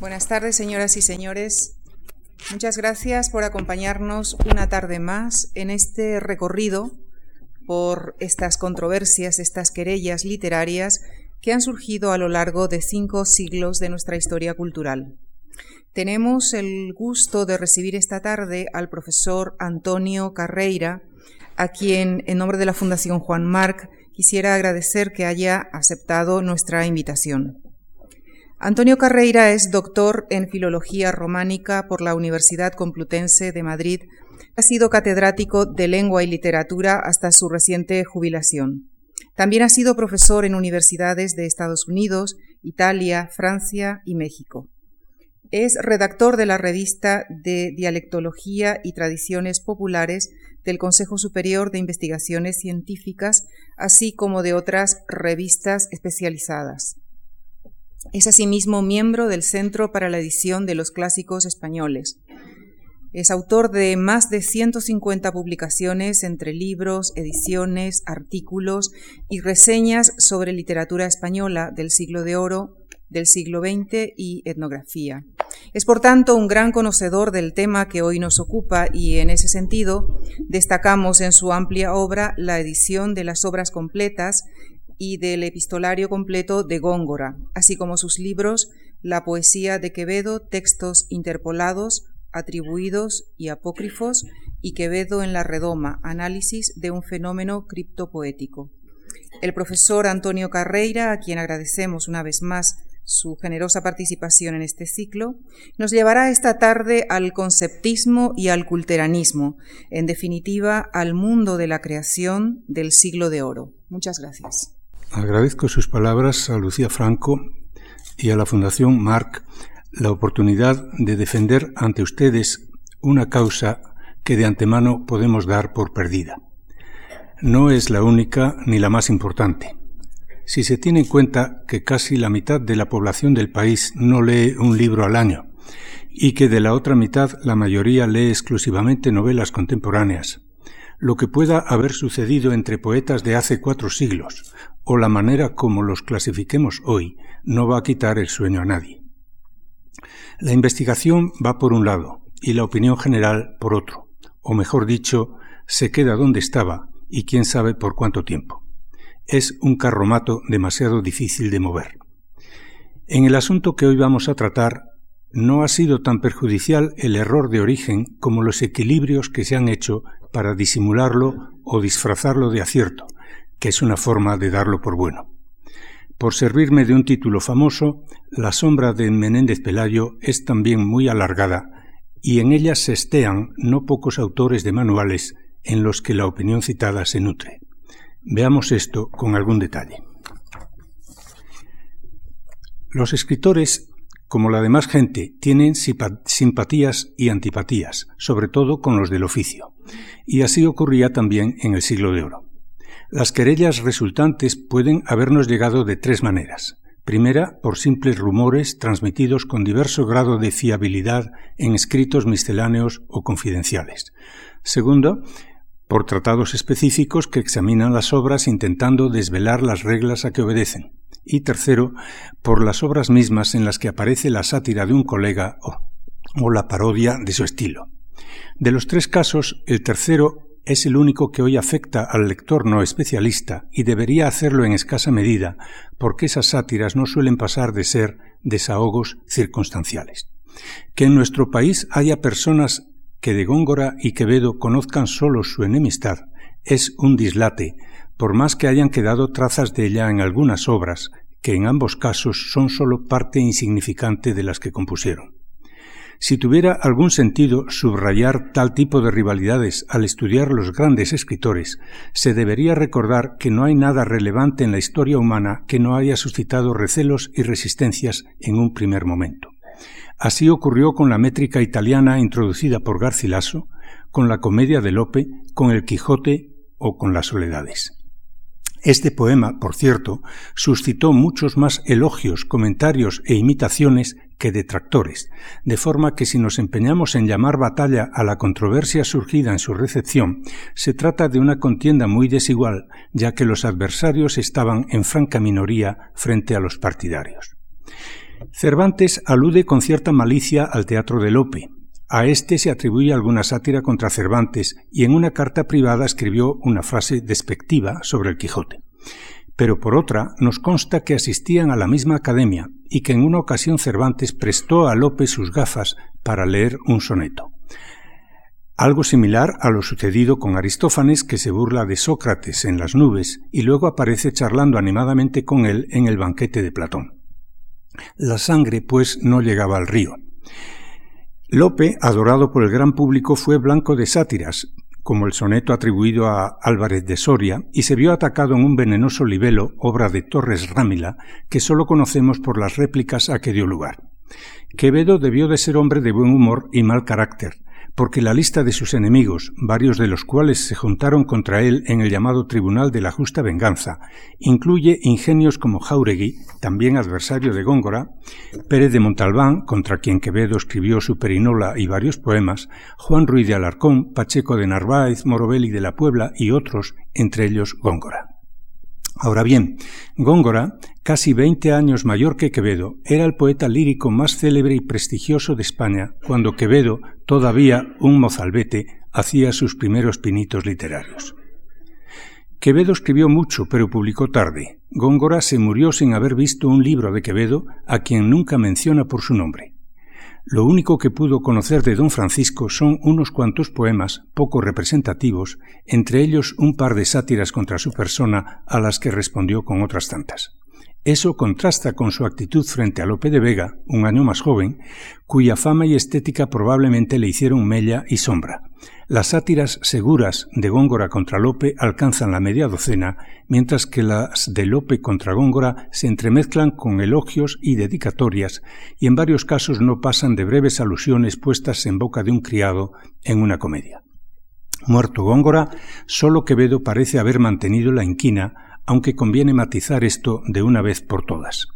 Buenas tardes, señoras y señores. Muchas gracias por acompañarnos una tarde más en este recorrido por estas controversias, estas querellas literarias que han surgido a lo largo de cinco siglos de nuestra historia cultural. Tenemos el gusto de recibir esta tarde al profesor Antonio Carreira, a quien, en nombre de la Fundación Juan Marc, quisiera agradecer que haya aceptado nuestra invitación. Antonio Carreira es doctor en Filología Románica por la Universidad Complutense de Madrid. Ha sido catedrático de Lengua y Literatura hasta su reciente jubilación. También ha sido profesor en universidades de Estados Unidos, Italia, Francia y México. Es redactor de la revista de Dialectología y Tradiciones Populares del Consejo Superior de Investigaciones Científicas, así como de otras revistas especializadas. Es asimismo miembro del Centro para la Edición de los Clásicos Españoles. Es autor de más de 150 publicaciones entre libros, ediciones, artículos y reseñas sobre literatura española del siglo de oro, del siglo XX y etnografía. Es por tanto un gran conocedor del tema que hoy nos ocupa y en ese sentido destacamos en su amplia obra la edición de las obras completas y del epistolario completo de Góngora, así como sus libros La poesía de Quevedo, textos interpolados, atribuidos y apócrifos, y Quevedo en la redoma, análisis de un fenómeno criptopoético. El profesor Antonio Carreira, a quien agradecemos una vez más su generosa participación en este ciclo, nos llevará esta tarde al conceptismo y al culteranismo, en definitiva al mundo de la creación del siglo de oro. Muchas gracias. Agradezco sus palabras a Lucía Franco y a la Fundación Marc la oportunidad de defender ante ustedes una causa que de antemano podemos dar por perdida. No es la única ni la más importante. Si se tiene en cuenta que casi la mitad de la población del país no lee un libro al año y que de la otra mitad la mayoría lee exclusivamente novelas contemporáneas, lo que pueda haber sucedido entre poetas de hace cuatro siglos, o la manera como los clasifiquemos hoy, no va a quitar el sueño a nadie. La investigación va por un lado y la opinión general por otro, o mejor dicho, se queda donde estaba y quién sabe por cuánto tiempo. Es un carromato demasiado difícil de mover. En el asunto que hoy vamos a tratar, no ha sido tan perjudicial el error de origen como los equilibrios que se han hecho para disimularlo o disfrazarlo de acierto, que es una forma de darlo por bueno. Por servirme de un título famoso, la sombra de Menéndez Pelayo es también muy alargada y en ella se estean no pocos autores de manuales en los que la opinión citada se nutre. Veamos esto con algún detalle. Los escritores como la demás gente, tienen simpatías y antipatías, sobre todo con los del oficio. Y así ocurría también en el siglo de oro. Las querellas resultantes pueden habernos llegado de tres maneras. Primera, por simples rumores transmitidos con diverso grado de fiabilidad en escritos misceláneos o confidenciales. Segundo, por tratados específicos que examinan las obras intentando desvelar las reglas a que obedecen y tercero, por las obras mismas en las que aparece la sátira de un colega o, la parodia de su estilo. De los tres casos, el tercero es el único que hoy afecta al lector no especialista y debería hacerlo en escasa medida, porque esas sátiras no suelen pasar de ser desahogos circunstanciales. Que en nuestro país haya personas que de Góngora y Quevedo conozcan solo su enemistad es un dislate, por más que hayan quedado trazas de ella en algunas obras, que en ambos casos son sólo parte insignificante de las que compusieron. Si tuviera algún sentido subrayar tal tipo de rivalidades al estudiar los grandes escritores, se debería recordar que no hay nada relevante en la historia humana que no haya suscitado recelos y resistencias en un primer momento. Así ocurrió con la métrica italiana introducida por Garcilaso, con la comedia de Lope, con el Quijote o con las Soledades. Este poema, por cierto, suscitó muchos más elogios, comentarios e imitaciones que detractores, de forma que si nos empeñamos en llamar batalla a la controversia surgida en su recepción, se trata de una contienda muy desigual, ya que los adversarios estaban en franca minoría frente a los partidarios. Cervantes alude con cierta malicia al teatro de Lope. A este se atribuye alguna sátira contra Cervantes y en una carta privada escribió una frase despectiva sobre el Quijote. Pero por otra, nos consta que asistían a la misma academia y que en una ocasión Cervantes prestó a Lope sus gafas para leer un soneto. Algo similar a lo sucedido con Aristófanes, que se burla de Sócrates en las nubes y luego aparece charlando animadamente con él en el banquete de Platón. La sangre, pues, no llegaba al río. Lope, adorado por el gran público, fue blanco de sátiras, como el soneto atribuido a Álvarez de Soria, y se vio atacado en un venenoso libelo, obra de Torres Rámila, que sólo conocemos por las réplicas a que dio lugar. Quevedo debió de ser hombre de buen humor y mal carácter, porque la lista de sus enemigos, varios de los cuales se juntaron contra él en el llamado Tribunal de la Justa Venganza, incluye ingenios como Jauregui, también adversario de Góngora, Pérez de Montalbán, contra quien Quevedo escribió su Perinola y varios poemas, Juan Ruiz de Alarcón, Pacheco de Narváez, Morobeli de la Puebla y otros, entre ellos Góngora. Ahora bien, Góngora, casi veinte años mayor que Quevedo, era el poeta lírico más célebre y prestigioso de España, cuando Quevedo, todavía un mozalbete, hacía sus primeros pinitos literarios. Quevedo escribió mucho, pero publicó tarde. Góngora se murió sin haber visto un libro de Quevedo, a quien nunca menciona por su nombre. Lo único que pudo conocer de don Francisco son unos cuantos poemas poco representativos, entre ellos un par de sátiras contra su persona a las que respondió con otras tantas. Eso contrasta con su actitud frente a Lope de Vega, un año más joven, cuya fama y estética probablemente le hicieron mella y sombra. Las sátiras seguras de Góngora contra Lope alcanzan la media docena, mientras que las de Lope contra Góngora se entremezclan con elogios y dedicatorias, y en varios casos no pasan de breves alusiones puestas en boca de un criado en una comedia. Muerto Góngora, solo Quevedo parece haber mantenido la inquina aunque conviene matizar esto de una vez por todas.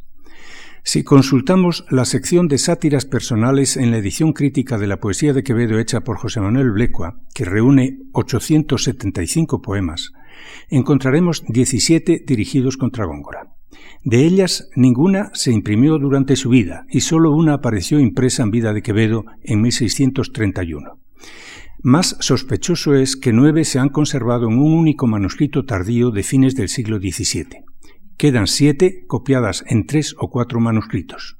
Si consultamos la sección de sátiras personales en la edición crítica de la poesía de Quevedo hecha por José Manuel Blecua, que reúne 875 poemas, encontraremos 17 dirigidos contra Góngora. De ellas, ninguna se imprimió durante su vida y sólo una apareció impresa en vida de Quevedo en 1631. Más sospechoso es que nueve se han conservado en un único manuscrito tardío de fines del siglo XVII. Quedan siete copiadas en tres o cuatro manuscritos.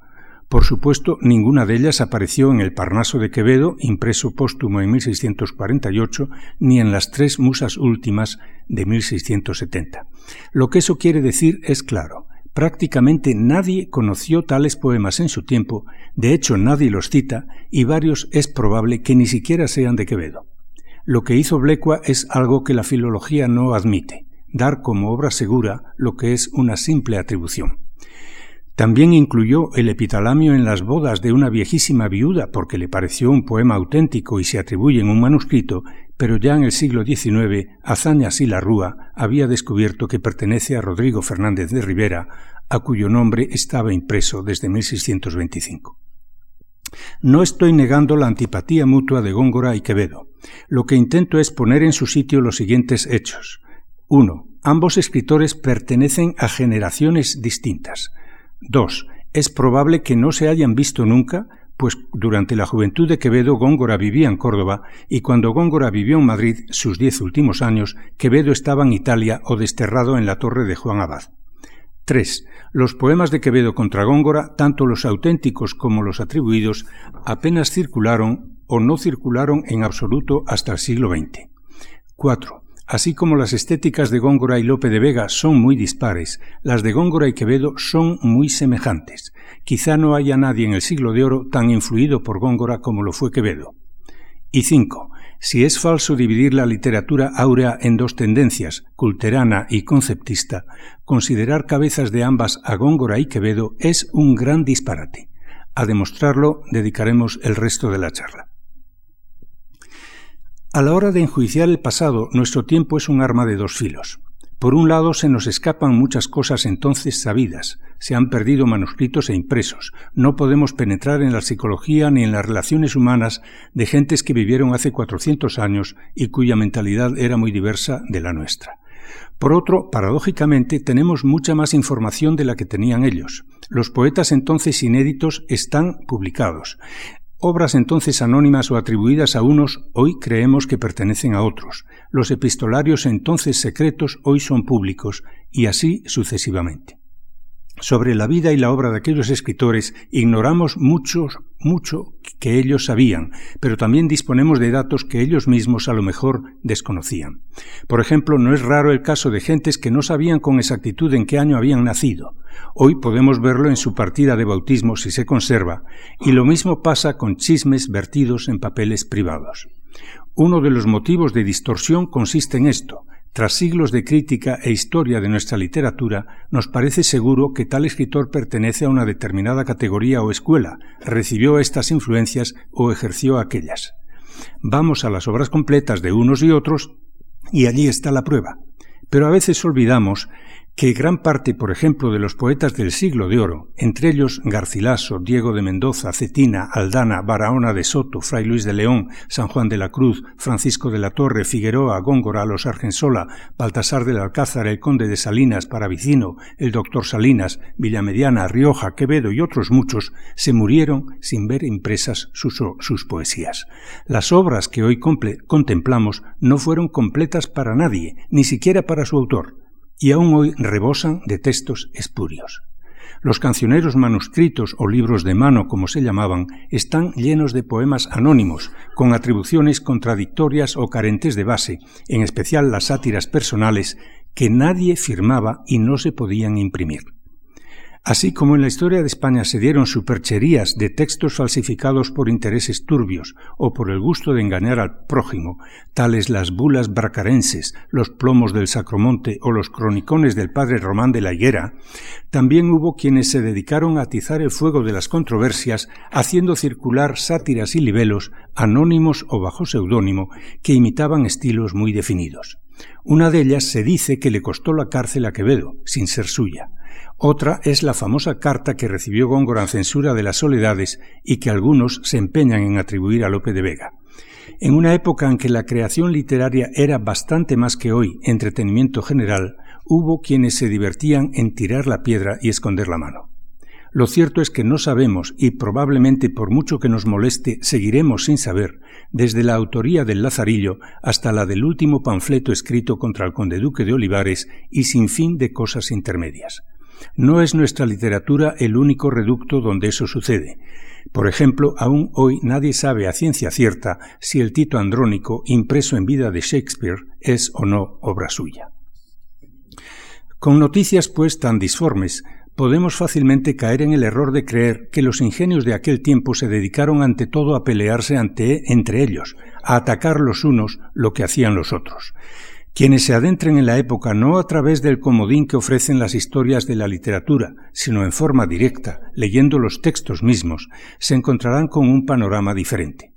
Por supuesto, ninguna de ellas apareció en el Parnaso de Quevedo, impreso póstumo en 1648, ni en las tres musas últimas de 1670. Lo que eso quiere decir es claro. Prácticamente nadie conoció tales poemas en su tiempo, de hecho nadie los cita, y varios es probable que ni siquiera sean de Quevedo. Lo que hizo Blecua es algo que la filología no admite, dar como obra segura lo que es una simple atribución. También incluyó el epitalamio en las bodas de una viejísima viuda porque le pareció un poema auténtico y se atribuye en un manuscrito, pero ya en el siglo XIX Azañas y la Rúa había descubierto que pertenece a Rodrigo Fernández de Rivera, a cuyo nombre estaba impreso desde 1625. No estoy negando la antipatía mutua de Góngora y Quevedo. Lo que intento es poner en su sitio los siguientes hechos. 1. Ambos escritores pertenecen a generaciones distintas. 2. Es probable que no se hayan visto nunca, pues durante la juventud de Quevedo Góngora vivía en Córdoba y cuando Góngora vivió en Madrid sus diez últimos años, Quevedo estaba en Italia o desterrado en la torre de Juan Abad. 3. Los poemas de Quevedo contra Góngora, tanto los auténticos como los atribuidos, apenas circularon o no circularon en absoluto hasta el siglo XX. 4. Así como las estéticas de Góngora y Lope de Vega son muy dispares, las de Góngora y Quevedo son muy semejantes. Quizá no haya nadie en el siglo de oro tan influido por Góngora como lo fue Quevedo. Y cinco, si es falso dividir la literatura áurea en dos tendencias, culterana y conceptista, considerar cabezas de ambas a Góngora y Quevedo es un gran disparate. A demostrarlo dedicaremos el resto de la charla. A la hora de enjuiciar el pasado, nuestro tiempo es un arma de dos filos. Por un lado, se nos escapan muchas cosas entonces sabidas, se han perdido manuscritos e impresos, no podemos penetrar en la psicología ni en las relaciones humanas de gentes que vivieron hace 400 años y cuya mentalidad era muy diversa de la nuestra. Por otro, paradójicamente, tenemos mucha más información de la que tenían ellos. Los poetas entonces inéditos están publicados. Obras entonces anónimas o atribuidas a unos hoy creemos que pertenecen a otros. Los epistolarios entonces secretos hoy son públicos y así sucesivamente. Sobre la vida y la obra de aquellos escritores ignoramos muchos, mucho que ellos sabían, pero también disponemos de datos que ellos mismos a lo mejor desconocían. Por ejemplo, no es raro el caso de gentes que no sabían con exactitud en qué año habían nacido. Hoy podemos verlo en su partida de bautismo si se conserva, y lo mismo pasa con chismes vertidos en papeles privados. Uno de los motivos de distorsión consiste en esto, tras siglos de crítica e historia de nuestra literatura, nos parece seguro que tal escritor pertenece a una determinada categoría o escuela, recibió estas influencias o ejerció aquellas. Vamos a las obras completas de unos y otros y allí está la prueba. Pero a veces olvidamos que gran parte, por ejemplo, de los poetas del siglo de oro, entre ellos Garcilaso, Diego de Mendoza, Cetina, Aldana, Barahona de Soto, Fray Luis de León, San Juan de la Cruz, Francisco de la Torre, Figueroa, Góngora, Los Argensola, Baltasar del Alcázar, el Conde de Salinas, Paravicino, el Doctor Salinas, Villamediana, Rioja, Quevedo y otros muchos, se murieron sin ver impresas sus, sus poesías. Las obras que hoy contemplamos no fueron completas para nadie, ni siquiera para su autor y aún hoy rebosan de textos espurios. Los cancioneros manuscritos o libros de mano, como se llamaban, están llenos de poemas anónimos, con atribuciones contradictorias o carentes de base, en especial las sátiras personales, que nadie firmaba y no se podían imprimir. Así como en la historia de España se dieron supercherías de textos falsificados por intereses turbios o por el gusto de engañar al prójimo, tales las bulas bracarenses, los plomos del Sacromonte o los cronicones del padre Román de la Higuera, también hubo quienes se dedicaron a atizar el fuego de las controversias haciendo circular sátiras y libelos, anónimos o bajo seudónimo, que imitaban estilos muy definidos. Una de ellas se dice que le costó la cárcel a Quevedo, sin ser suya. Otra es la famosa carta que recibió Góngora en censura de las soledades y que algunos se empeñan en atribuir a Lope de Vega. En una época en que la creación literaria era bastante más que hoy entretenimiento general, hubo quienes se divertían en tirar la piedra y esconder la mano. Lo cierto es que no sabemos, y probablemente por mucho que nos moleste, seguiremos sin saber, desde la autoría del Lazarillo hasta la del último panfleto escrito contra el conde duque de Olivares y sin fin de cosas intermedias. No es nuestra literatura el único reducto donde eso sucede. Por ejemplo, aún hoy nadie sabe a ciencia cierta si el Tito Andrónico, impreso en vida de Shakespeare, es o no obra suya. Con noticias pues tan disformes, podemos fácilmente caer en el error de creer que los ingenios de aquel tiempo se dedicaron ante todo a pelearse ante, entre ellos, a atacar los unos lo que hacían los otros. Quienes se adentren en la época no a través del comodín que ofrecen las historias de la literatura, sino en forma directa, leyendo los textos mismos, se encontrarán con un panorama diferente.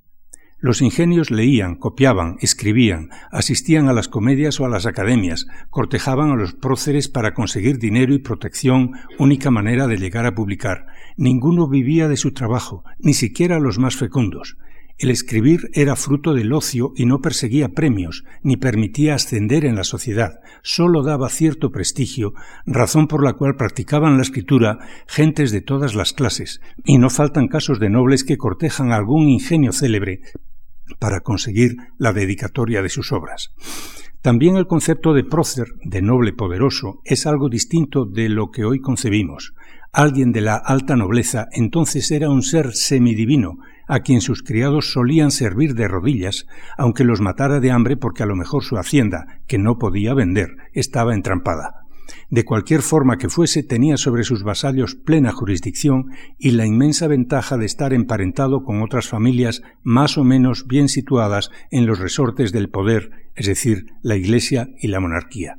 Los ingenios leían, copiaban, escribían, asistían a las comedias o a las academias, cortejaban a los próceres para conseguir dinero y protección, única manera de llegar a publicar. Ninguno vivía de su trabajo, ni siquiera los más fecundos. El escribir era fruto del ocio y no perseguía premios, ni permitía ascender en la sociedad, sólo daba cierto prestigio, razón por la cual practicaban la escritura gentes de todas las clases, y no faltan casos de nobles que cortejan algún ingenio célebre para conseguir la dedicatoria de sus obras. También el concepto de prócer, de noble poderoso, es algo distinto de lo que hoy concebimos. Alguien de la alta nobleza entonces era un ser semidivino, a quien sus criados solían servir de rodillas, aunque los matara de hambre porque a lo mejor su hacienda, que no podía vender, estaba entrampada. De cualquier forma que fuese, tenía sobre sus vasallos plena jurisdicción y la inmensa ventaja de estar emparentado con otras familias más o menos bien situadas en los resortes del poder, es decir, la Iglesia y la monarquía.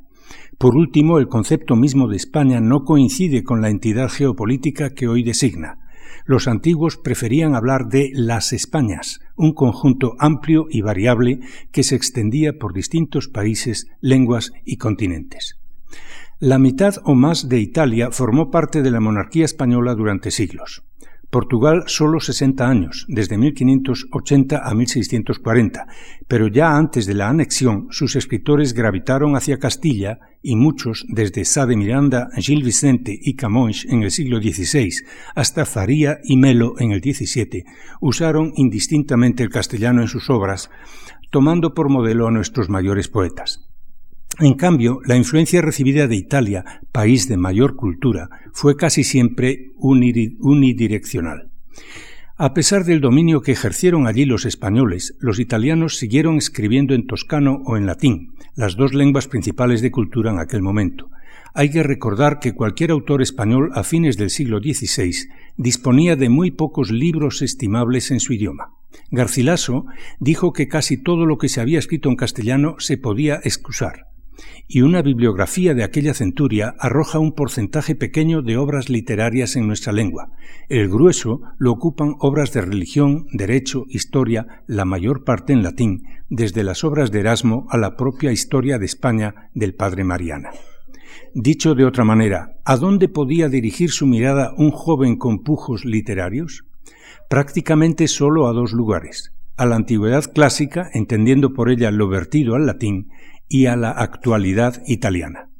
Por último, el concepto mismo de España no coincide con la entidad geopolítica que hoy designa. Los antiguos preferían hablar de las Españas, un conjunto amplio y variable que se extendía por distintos países, lenguas y continentes. La mitad o más de Italia formó parte de la monarquía española durante siglos. Portugal solo 60 años, desde 1580 a 1640, pero ya antes de la anexión sus escritores gravitaron hacia Castilla y muchos, desde Sá de Miranda, Gil Vicente y Camões en el siglo XVI hasta Faría y Melo en el XVII, usaron indistintamente el castellano en sus obras, tomando por modelo a nuestros mayores poetas. En cambio, la influencia recibida de Italia, país de mayor cultura, fue casi siempre unidireccional. A pesar del dominio que ejercieron allí los españoles, los italianos siguieron escribiendo en toscano o en latín, las dos lenguas principales de cultura en aquel momento. Hay que recordar que cualquier autor español a fines del siglo XVI disponía de muy pocos libros estimables en su idioma. Garcilaso dijo que casi todo lo que se había escrito en castellano se podía excusar y una bibliografía de aquella centuria arroja un porcentaje pequeño de obras literarias en nuestra lengua. El grueso lo ocupan obras de religión, derecho, historia, la mayor parte en latín, desde las obras de Erasmo a la propia historia de España del padre Mariana. Dicho de otra manera, ¿a dónde podía dirigir su mirada un joven con pujos literarios? Prácticamente solo a dos lugares, a la antigüedad clásica, entendiendo por ella lo vertido al latín, y a la actualidad italiana.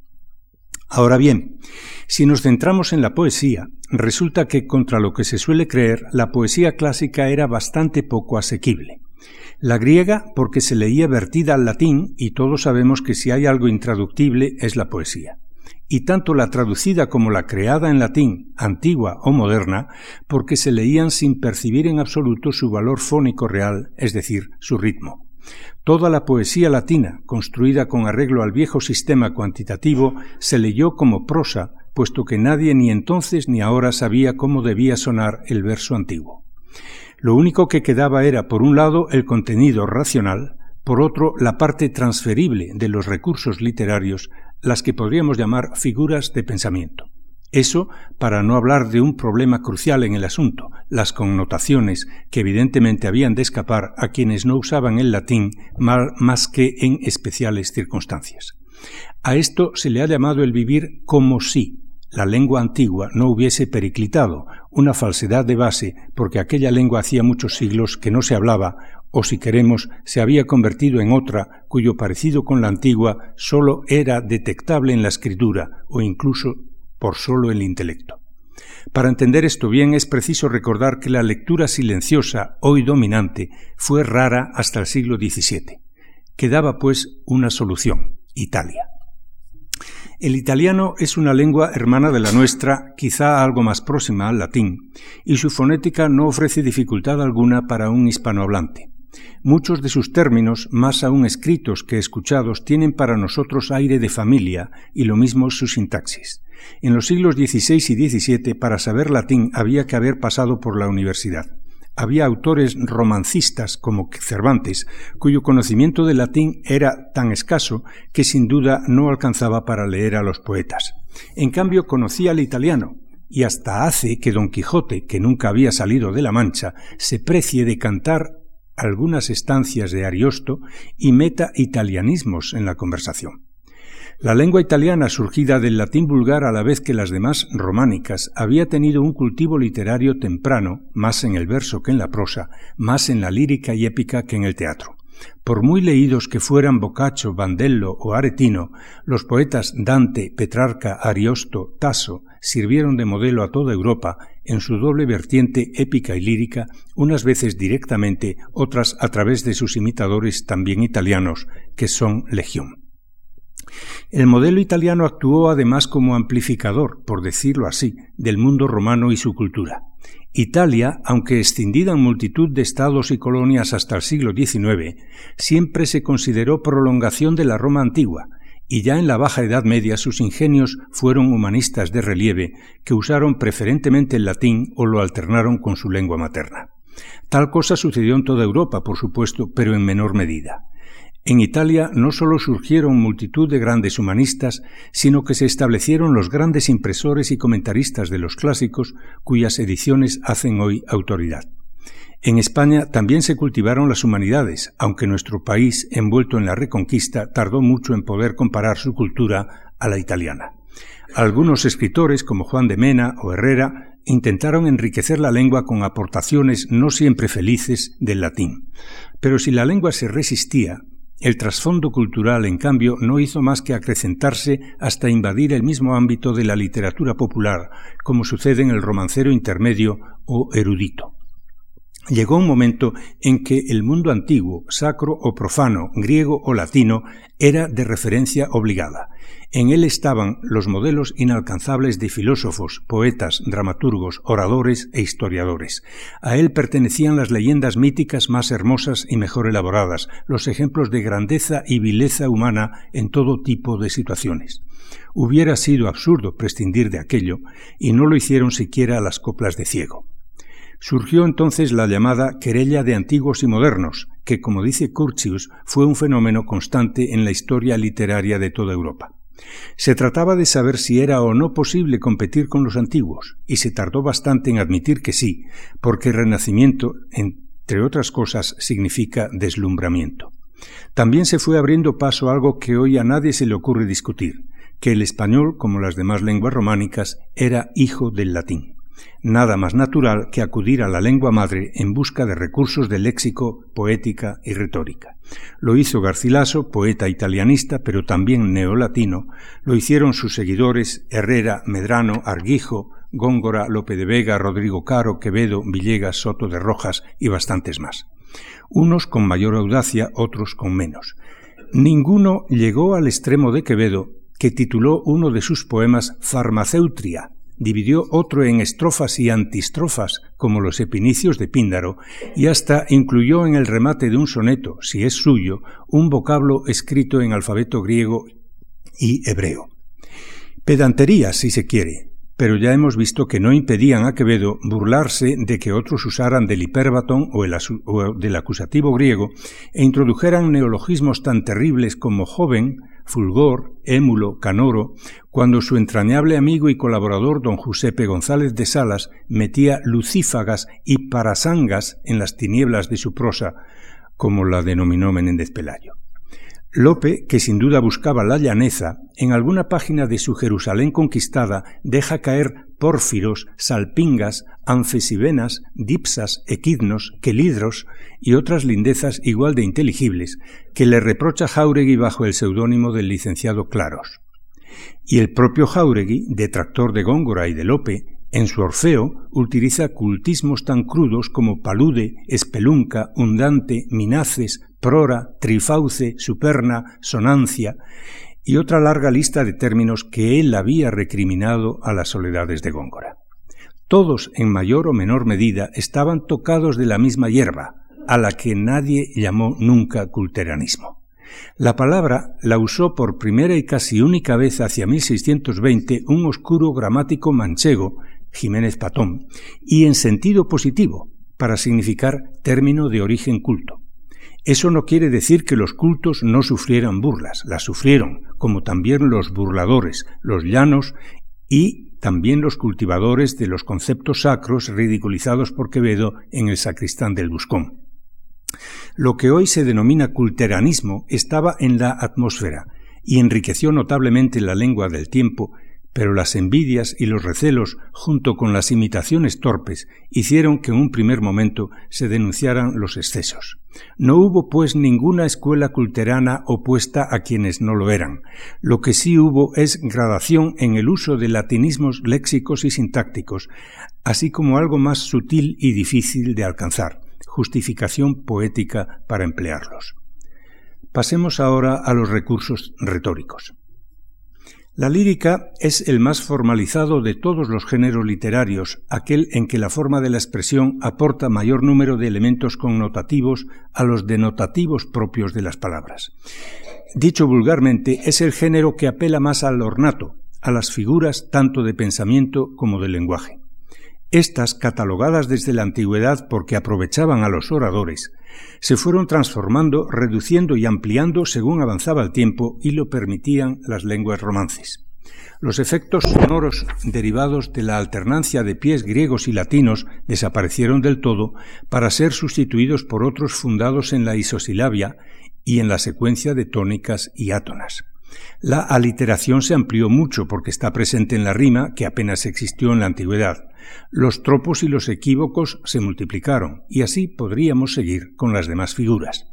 Ahora bien, si nos centramos en la poesía, resulta que contra lo que se suele creer, la poesía clásica era bastante poco asequible. La griega porque se leía vertida al latín y todos sabemos que si hay algo intraductible es la poesía. Y tanto la traducida como la creada en latín, antigua o moderna, porque se leían sin percibir en absoluto su valor fónico real, es decir, su ritmo. Toda la poesía latina, construida con arreglo al viejo sistema cuantitativo, se leyó como prosa, puesto que nadie ni entonces ni ahora sabía cómo debía sonar el verso antiguo. Lo único que quedaba era, por un lado, el contenido racional, por otro, la parte transferible de los recursos literarios, las que podríamos llamar figuras de pensamiento. Eso para no hablar de un problema crucial en el asunto, las connotaciones que evidentemente habían de escapar a quienes no usaban el latín más que en especiales circunstancias. A esto se le ha llamado el vivir como si la lengua antigua no hubiese periclitado, una falsedad de base, porque aquella lengua hacía muchos siglos que no se hablaba, o si queremos, se había convertido en otra cuyo parecido con la antigua sólo era detectable en la escritura o incluso por solo el intelecto. Para entender esto bien es preciso recordar que la lectura silenciosa, hoy dominante, fue rara hasta el siglo XVII. Quedaba, pues, una solución, Italia. El italiano es una lengua hermana de la nuestra, quizá algo más próxima al latín, y su fonética no ofrece dificultad alguna para un hispanohablante. Muchos de sus términos, más aún escritos que escuchados, tienen para nosotros aire de familia, y lo mismo su sintaxis. En los siglos XVI y XVII, para saber latín había que haber pasado por la universidad. Había autores romancistas como Cervantes, cuyo conocimiento del latín era tan escaso que sin duda no alcanzaba para leer a los poetas. En cambio, conocía el italiano, y hasta hace que Don Quijote, que nunca había salido de la Mancha, se precie de cantar algunas estancias de Ariosto y meta italianismos en la conversación. La lengua italiana, surgida del latín vulgar a la vez que las demás románicas, había tenido un cultivo literario temprano, más en el verso que en la prosa, más en la lírica y épica que en el teatro. Por muy leídos que fueran Boccaccio, Bandello o Aretino, los poetas Dante, Petrarca, Ariosto, Tasso sirvieron de modelo a toda Europa en su doble vertiente épica y lírica, unas veces directamente, otras a través de sus imitadores también italianos, que son legión. El modelo italiano actuó además como amplificador, por decirlo así, del mundo romano y su cultura. Italia, aunque extendida en multitud de estados y colonias hasta el siglo XIX, siempre se consideró prolongación de la Roma antigua, y ya en la Baja Edad Media sus ingenios fueron humanistas de relieve que usaron preferentemente el latín o lo alternaron con su lengua materna. Tal cosa sucedió en toda Europa, por supuesto, pero en menor medida. En Italia no solo surgieron multitud de grandes humanistas, sino que se establecieron los grandes impresores y comentaristas de los clásicos, cuyas ediciones hacen hoy autoridad. En España también se cultivaron las humanidades, aunque nuestro país, envuelto en la Reconquista, tardó mucho en poder comparar su cultura a la italiana. Algunos escritores, como Juan de Mena o Herrera, intentaron enriquecer la lengua con aportaciones no siempre felices del latín. Pero si la lengua se resistía, el trasfondo cultural, en cambio, no hizo más que acrecentarse hasta invadir el mismo ámbito de la literatura popular, como sucede en el romancero intermedio o erudito. Llegó un momento en que el mundo antiguo, sacro o profano, griego o latino, era de referencia obligada. En él estaban los modelos inalcanzables de filósofos, poetas, dramaturgos, oradores e historiadores. A él pertenecían las leyendas míticas más hermosas y mejor elaboradas, los ejemplos de grandeza y vileza humana en todo tipo de situaciones. Hubiera sido absurdo prescindir de aquello, y no lo hicieron siquiera las coplas de ciego. Surgió entonces la llamada querella de antiguos y modernos, que, como dice Curtius, fue un fenómeno constante en la historia literaria de toda Europa. Se trataba de saber si era o no posible competir con los antiguos, y se tardó bastante en admitir que sí, porque renacimiento, entre otras cosas, significa deslumbramiento. También se fue abriendo paso algo que hoy a nadie se le ocurre discutir, que el español, como las demás lenguas románicas, era hijo del latín nada más natural que acudir a la lengua madre en busca de recursos de léxico, poética y retórica. Lo hizo Garcilaso, poeta italianista, pero también neolatino, lo hicieron sus seguidores Herrera, Medrano, Arguijo, Góngora, Lope de Vega, Rodrigo Caro, Quevedo, Villegas, Soto de Rojas y bastantes más. Unos con mayor audacia, otros con menos. Ninguno llegó al extremo de Quevedo, que tituló uno de sus poemas Farmaceutria, dividió otro en estrofas y antistrofas, como los epinicios de Píndaro, y hasta incluyó en el remate de un soneto, si es suyo, un vocablo escrito en alfabeto griego y hebreo. Pedantería, si se quiere, pero ya hemos visto que no impedían a Quevedo burlarse de que otros usaran del hiperbatón o, o del acusativo griego e introdujeran neologismos tan terribles como joven, fulgor, émulo, canoro, cuando su entrañable amigo y colaborador don Giuseppe González de Salas metía lucífagas y parasangas en las tinieblas de su prosa, como la denominó Menéndez Pelayo. Lope, que sin duda buscaba la llaneza, en alguna página de su Jerusalén conquistada deja caer pórfiros, salpingas, anfesivenas, dipsas, equidnos, quelidros y otras lindezas igual de inteligibles, que le reprocha Jauregui bajo el seudónimo del licenciado Claros. Y el propio Jauregui, detractor de Góngora y de Lope, en su Orfeo utiliza cultismos tan crudos como palude, espelunca, undante, minaces, prora, trifauce, superna, sonancia y otra larga lista de términos que él había recriminado a las soledades de Góngora. Todos, en mayor o menor medida, estaban tocados de la misma hierba, a la que nadie llamó nunca culteranismo. La palabra la usó por primera y casi única vez hacia 1620 un oscuro gramático manchego Jiménez Patón, y en sentido positivo, para significar término de origen culto. Eso no quiere decir que los cultos no sufrieran burlas, las sufrieron, como también los burladores, los llanos y también los cultivadores de los conceptos sacros ridiculizados por Quevedo en el sacristán del Buscón. Lo que hoy se denomina culteranismo estaba en la atmósfera y enriqueció notablemente la lengua del tiempo pero las envidias y los recelos, junto con las imitaciones torpes, hicieron que en un primer momento se denunciaran los excesos. No hubo, pues, ninguna escuela culterana opuesta a quienes no lo eran. Lo que sí hubo es gradación en el uso de latinismos léxicos y sintácticos, así como algo más sutil y difícil de alcanzar, justificación poética para emplearlos. Pasemos ahora a los recursos retóricos. La lírica es el más formalizado de todos los géneros literarios, aquel en que la forma de la expresión aporta mayor número de elementos connotativos a los denotativos propios de las palabras. Dicho vulgarmente, es el género que apela más al ornato, a las figuras tanto de pensamiento como de lenguaje. Estas, catalogadas desde la antigüedad porque aprovechaban a los oradores, se fueron transformando, reduciendo y ampliando según avanzaba el tiempo y lo permitían las lenguas romances. Los efectos sonoros derivados de la alternancia de pies griegos y latinos desaparecieron del todo para ser sustituidos por otros fundados en la isosilabia y en la secuencia de tónicas y átonas. La aliteración se amplió mucho porque está presente en la rima que apenas existió en la antigüedad. Los tropos y los equívocos se multiplicaron, y así podríamos seguir con las demás figuras.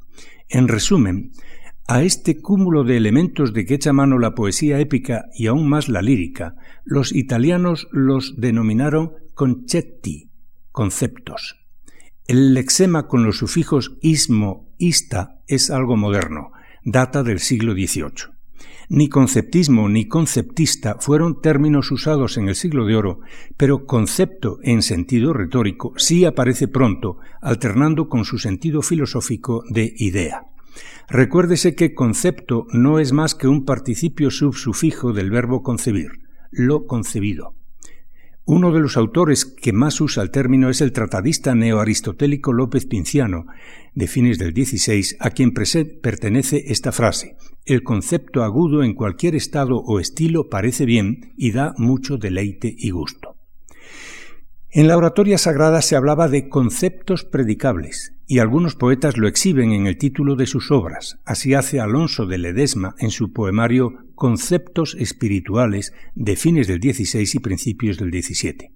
En resumen, a este cúmulo de elementos de que echa mano la poesía épica y aún más la lírica, los italianos los denominaron concetti, conceptos. El lexema con los sufijos ismo, ista es algo moderno, data del siglo XVIII. Ni conceptismo ni conceptista fueron términos usados en el siglo de oro, pero concepto en sentido retórico sí aparece pronto, alternando con su sentido filosófico de idea. Recuérdese que concepto no es más que un participio subsufijo del verbo concebir, lo concebido. Uno de los autores que más usa el término es el tratadista neoaristotélico López Pinciano, de fines del XVI, a quien pertenece esta frase. El concepto agudo en cualquier estado o estilo parece bien y da mucho deleite y gusto. En la oratoria sagrada se hablaba de conceptos predicables, y algunos poetas lo exhiben en el título de sus obras. Así hace Alonso de Ledesma en su poemario Conceptos espirituales de fines del XVI y principios del XVII.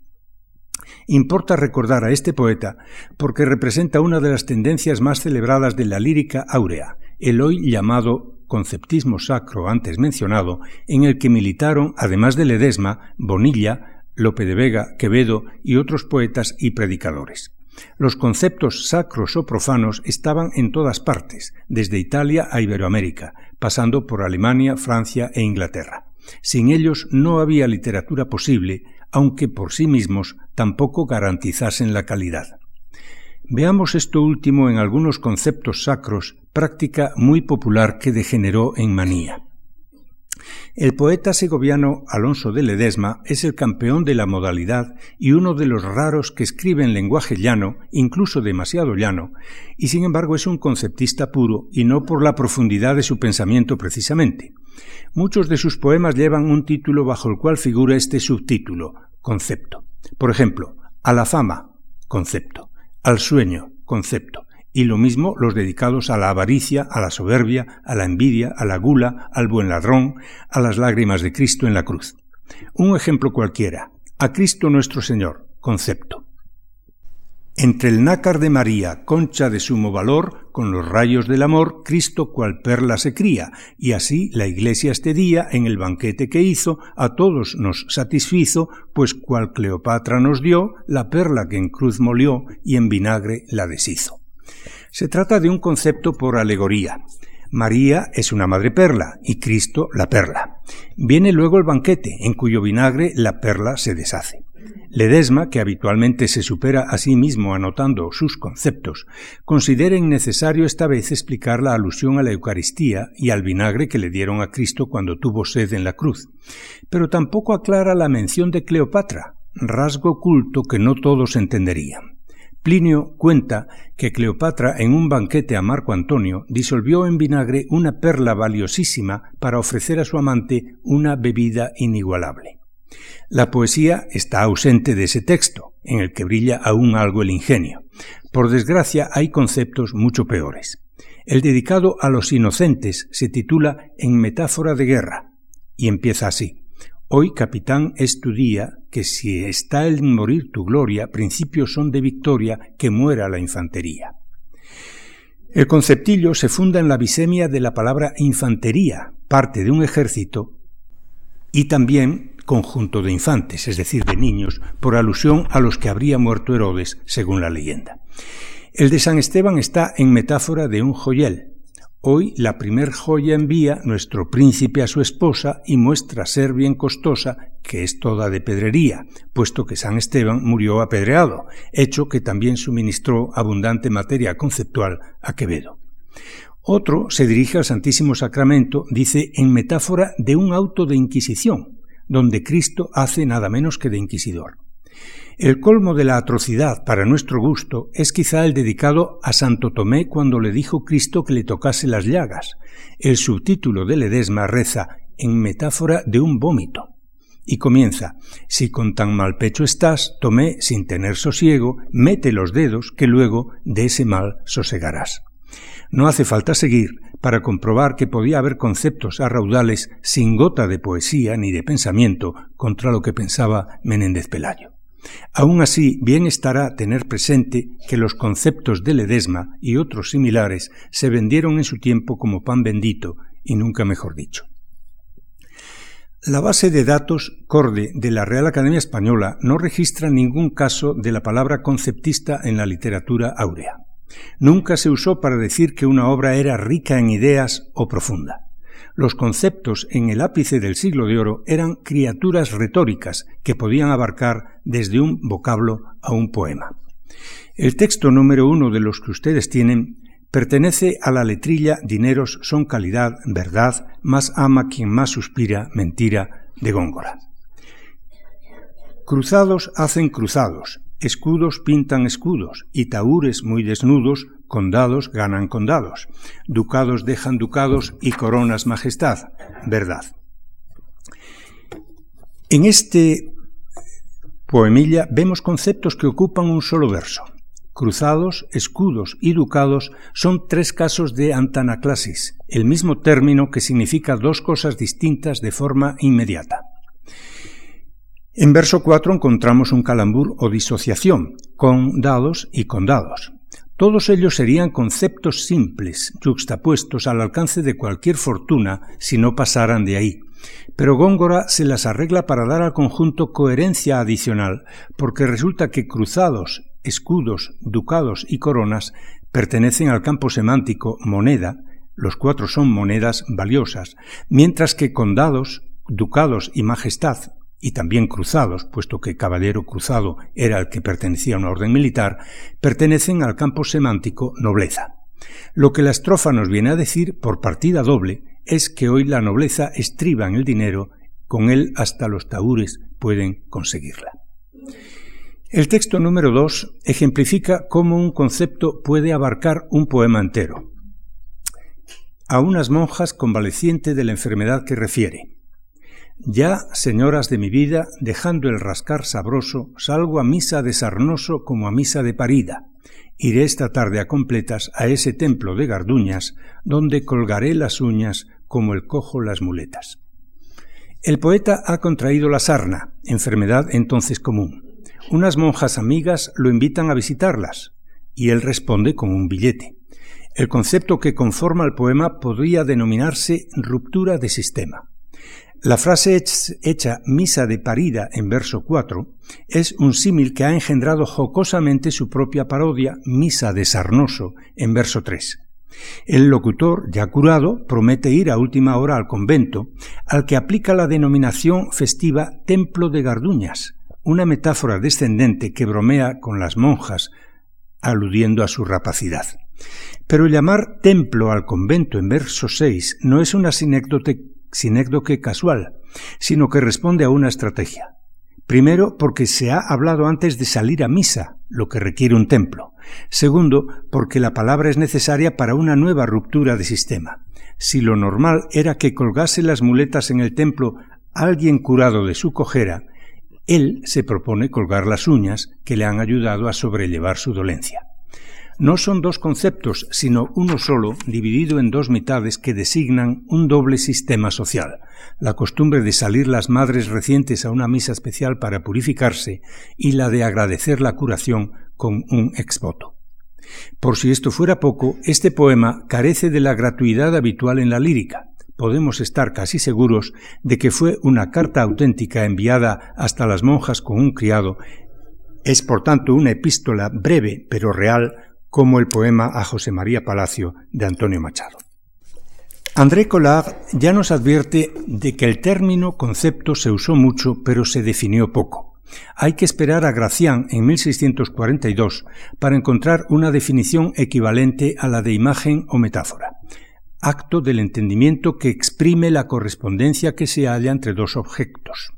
Importa recordar a este poeta porque representa una de las tendencias más celebradas de la lírica áurea, el hoy llamado conceptismo sacro antes mencionado, en el que militaron, además de Ledesma, Bonilla, Lope de Vega, Quevedo y otros poetas y predicadores. Los conceptos sacros o profanos estaban en todas partes, desde Italia a Iberoamérica, pasando por Alemania, Francia e Inglaterra. Sin ellos no había literatura posible, aunque por sí mismos tampoco garantizasen la calidad. Veamos esto último en algunos conceptos sacros, práctica muy popular que degeneró en manía. El poeta segoviano Alonso de Ledesma es el campeón de la modalidad y uno de los raros que escribe en lenguaje llano, incluso demasiado llano, y sin embargo es un conceptista puro y no por la profundidad de su pensamiento precisamente. Muchos de sus poemas llevan un título bajo el cual figura este subtítulo, concepto. Por ejemplo, a la fama, concepto, al sueño, concepto, y lo mismo los dedicados a la avaricia, a la soberbia, a la envidia, a la gula, al buen ladrón, a las lágrimas de Cristo en la cruz. Un ejemplo cualquiera. A Cristo nuestro Señor. Concepto. Entre el nácar de María, concha de sumo valor, con los rayos del amor, Cristo cual perla se cría, y así la Iglesia este día, en el banquete que hizo, a todos nos satisfizo, pues cual Cleopatra nos dio, la perla que en cruz molió y en vinagre la deshizo. Se trata de un concepto por alegoría. María es una madre perla y Cristo la perla. Viene luego el banquete, en cuyo vinagre la perla se deshace. Ledesma, que habitualmente se supera a sí mismo anotando sus conceptos, considera innecesario esta vez explicar la alusión a la Eucaristía y al vinagre que le dieron a Cristo cuando tuvo sed en la cruz, pero tampoco aclara la mención de Cleopatra, rasgo oculto que no todos entenderían. Plinio cuenta que Cleopatra en un banquete a Marco Antonio disolvió en vinagre una perla valiosísima para ofrecer a su amante una bebida inigualable. La poesía está ausente de ese texto, en el que brilla aún algo el ingenio. Por desgracia hay conceptos mucho peores. El dedicado a los inocentes se titula En metáfora de guerra y empieza así. Hoy, capitán, es tu día, que si está en morir tu gloria, principios son de victoria, que muera la infantería. El conceptillo se funda en la bisemia de la palabra infantería, parte de un ejército, y también conjunto de infantes, es decir, de niños, por alusión a los que habría muerto Herodes, según la leyenda. El de San Esteban está en metáfora de un joyel, Hoy la primer joya envía nuestro príncipe a su esposa y muestra ser bien costosa, que es toda de pedrería, puesto que San Esteban murió apedreado, hecho que también suministró abundante materia conceptual a Quevedo. Otro se dirige al Santísimo Sacramento, dice, en metáfora de un auto de Inquisición, donde Cristo hace nada menos que de inquisidor. El colmo de la atrocidad, para nuestro gusto, es quizá el dedicado a Santo Tomé cuando le dijo Cristo que le tocase las llagas. El subtítulo de Ledesma reza en metáfora de un vómito. Y comienza, si con tan mal pecho estás, Tomé, sin tener sosiego, mete los dedos que luego de ese mal sosegarás. No hace falta seguir para comprobar que podía haber conceptos a raudales sin gota de poesía ni de pensamiento contra lo que pensaba Menéndez Pelayo. Aún así, bien estará tener presente que los conceptos de Ledesma y otros similares se vendieron en su tiempo como pan bendito, y nunca mejor dicho. La base de datos CORDE de la Real Academia Española no registra ningún caso de la palabra conceptista en la literatura áurea. Nunca se usó para decir que una obra era rica en ideas o profunda. Los conceptos en el ápice del siglo de oro eran criaturas retóricas que podían abarcar desde un vocablo a un poema. El texto número uno de los que ustedes tienen pertenece a la letrilla Dineros son calidad, verdad, más ama quien más suspira, mentira, de Góngora. Cruzados hacen cruzados, escudos pintan escudos, y taúres muy desnudos, condados ganan condados, ducados dejan ducados y coronas majestad, verdad. En este poemilla vemos conceptos que ocupan un solo verso. Cruzados, escudos y ducados son tres casos de antanaclasis, el mismo término que significa dos cosas distintas de forma inmediata. En verso 4 encontramos un calambur o disociación, con dados y condados. Todos ellos serían conceptos simples, juxtapuestos al alcance de cualquier fortuna si no pasaran de ahí. Pero Góngora se las arregla para dar al conjunto coherencia adicional, porque resulta que cruzados, escudos, ducados y coronas pertenecen al campo semántico moneda, los cuatro son monedas valiosas, mientras que condados, ducados y majestad y también cruzados, puesto que caballero cruzado era el que pertenecía a una orden militar, pertenecen al campo semántico nobleza. Lo que la estrofa nos viene a decir por partida doble es que hoy la nobleza estriba en el dinero, con él hasta los taúres pueden conseguirla. El texto número dos ejemplifica cómo un concepto puede abarcar un poema entero. A unas monjas convaleciente de la enfermedad que refiere. Ya, señoras de mi vida, dejando el rascar sabroso, salgo a misa de sarnoso como a misa de parida. Iré esta tarde a completas a ese templo de Garduñas, donde colgaré las uñas como el cojo las muletas. El poeta ha contraído la sarna, enfermedad entonces común. Unas monjas amigas lo invitan a visitarlas, y él responde con un billete. El concepto que conforma el poema podría denominarse ruptura de sistema. La frase hecha misa de parida en verso 4 es un símil que ha engendrado jocosamente su propia parodia misa de sarnoso en verso 3. El locutor, ya curado, promete ir a última hora al convento, al que aplica la denominación festiva Templo de Garduñas, una metáfora descendente que bromea con las monjas, aludiendo a su rapacidad. Pero llamar templo al convento en verso 6 no es una sinécdoque casual, sino que responde a una estrategia. Primero, porque se ha hablado antes de salir a misa, lo que requiere un templo. Segundo, porque la palabra es necesaria para una nueva ruptura de sistema. Si lo normal era que colgase las muletas en el templo alguien curado de su cojera, él se propone colgar las uñas que le han ayudado a sobrellevar su dolencia. No son dos conceptos, sino uno solo, dividido en dos mitades que designan un doble sistema social, la costumbre de salir las madres recientes a una misa especial para purificarse y la de agradecer la curación con un exvoto. Por si esto fuera poco, este poema carece de la gratuidad habitual en la lírica. Podemos estar casi seguros de que fue una carta auténtica enviada hasta las monjas con un criado. Es por tanto una epístola breve pero real como el poema a José María Palacio de Antonio Machado. André Collard ya nos advierte de que el término concepto se usó mucho, pero se definió poco. Hay que esperar a Gracián en 1642 para encontrar una definición equivalente a la de imagen o metáfora, acto del entendimiento que exprime la correspondencia que se halla entre dos objetos.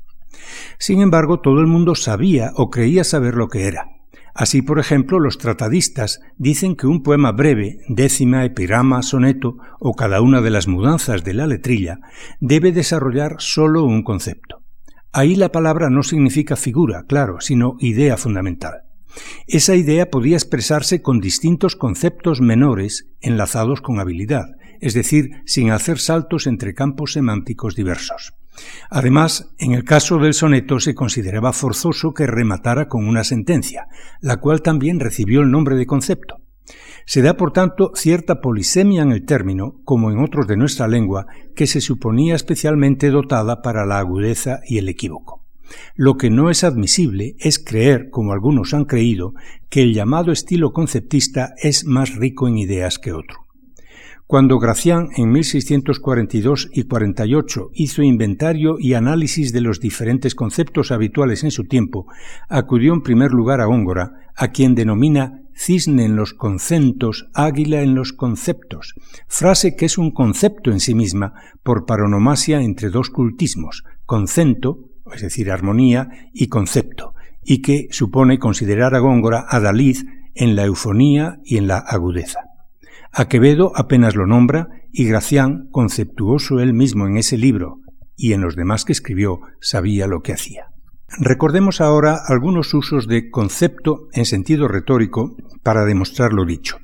Sin embargo, todo el mundo sabía o creía saber lo que era. Así, por ejemplo, los tratadistas dicen que un poema breve, décima, epirama, soneto o cada una de las mudanzas de la letrilla, debe desarrollar sólo un concepto. Ahí la palabra no significa figura, claro, sino idea fundamental. Esa idea podía expresarse con distintos conceptos menores enlazados con habilidad, es decir, sin hacer saltos entre campos semánticos diversos. Además, en el caso del soneto se consideraba forzoso que rematara con una sentencia, la cual también recibió el nombre de concepto. Se da, por tanto, cierta polisemia en el término, como en otros de nuestra lengua, que se suponía especialmente dotada para la agudeza y el equívoco. Lo que no es admisible es creer, como algunos han creído, que el llamado estilo conceptista es más rico en ideas que otro. Cuando Gracián en 1642 y 48 hizo inventario y análisis de los diferentes conceptos habituales en su tiempo, acudió en primer lugar a Góngora, a quien denomina cisne en los concentos, águila en los conceptos, frase que es un concepto en sí misma por paronomasia entre dos cultismos, concento, es decir, armonía, y concepto, y que supone considerar a Góngora a Dalid en la eufonía y en la agudeza. A Quevedo apenas lo nombra y Gracián, conceptuoso él mismo en ese libro y en los demás que escribió, sabía lo que hacía. Recordemos ahora algunos usos de concepto en sentido retórico para demostrar lo dicho.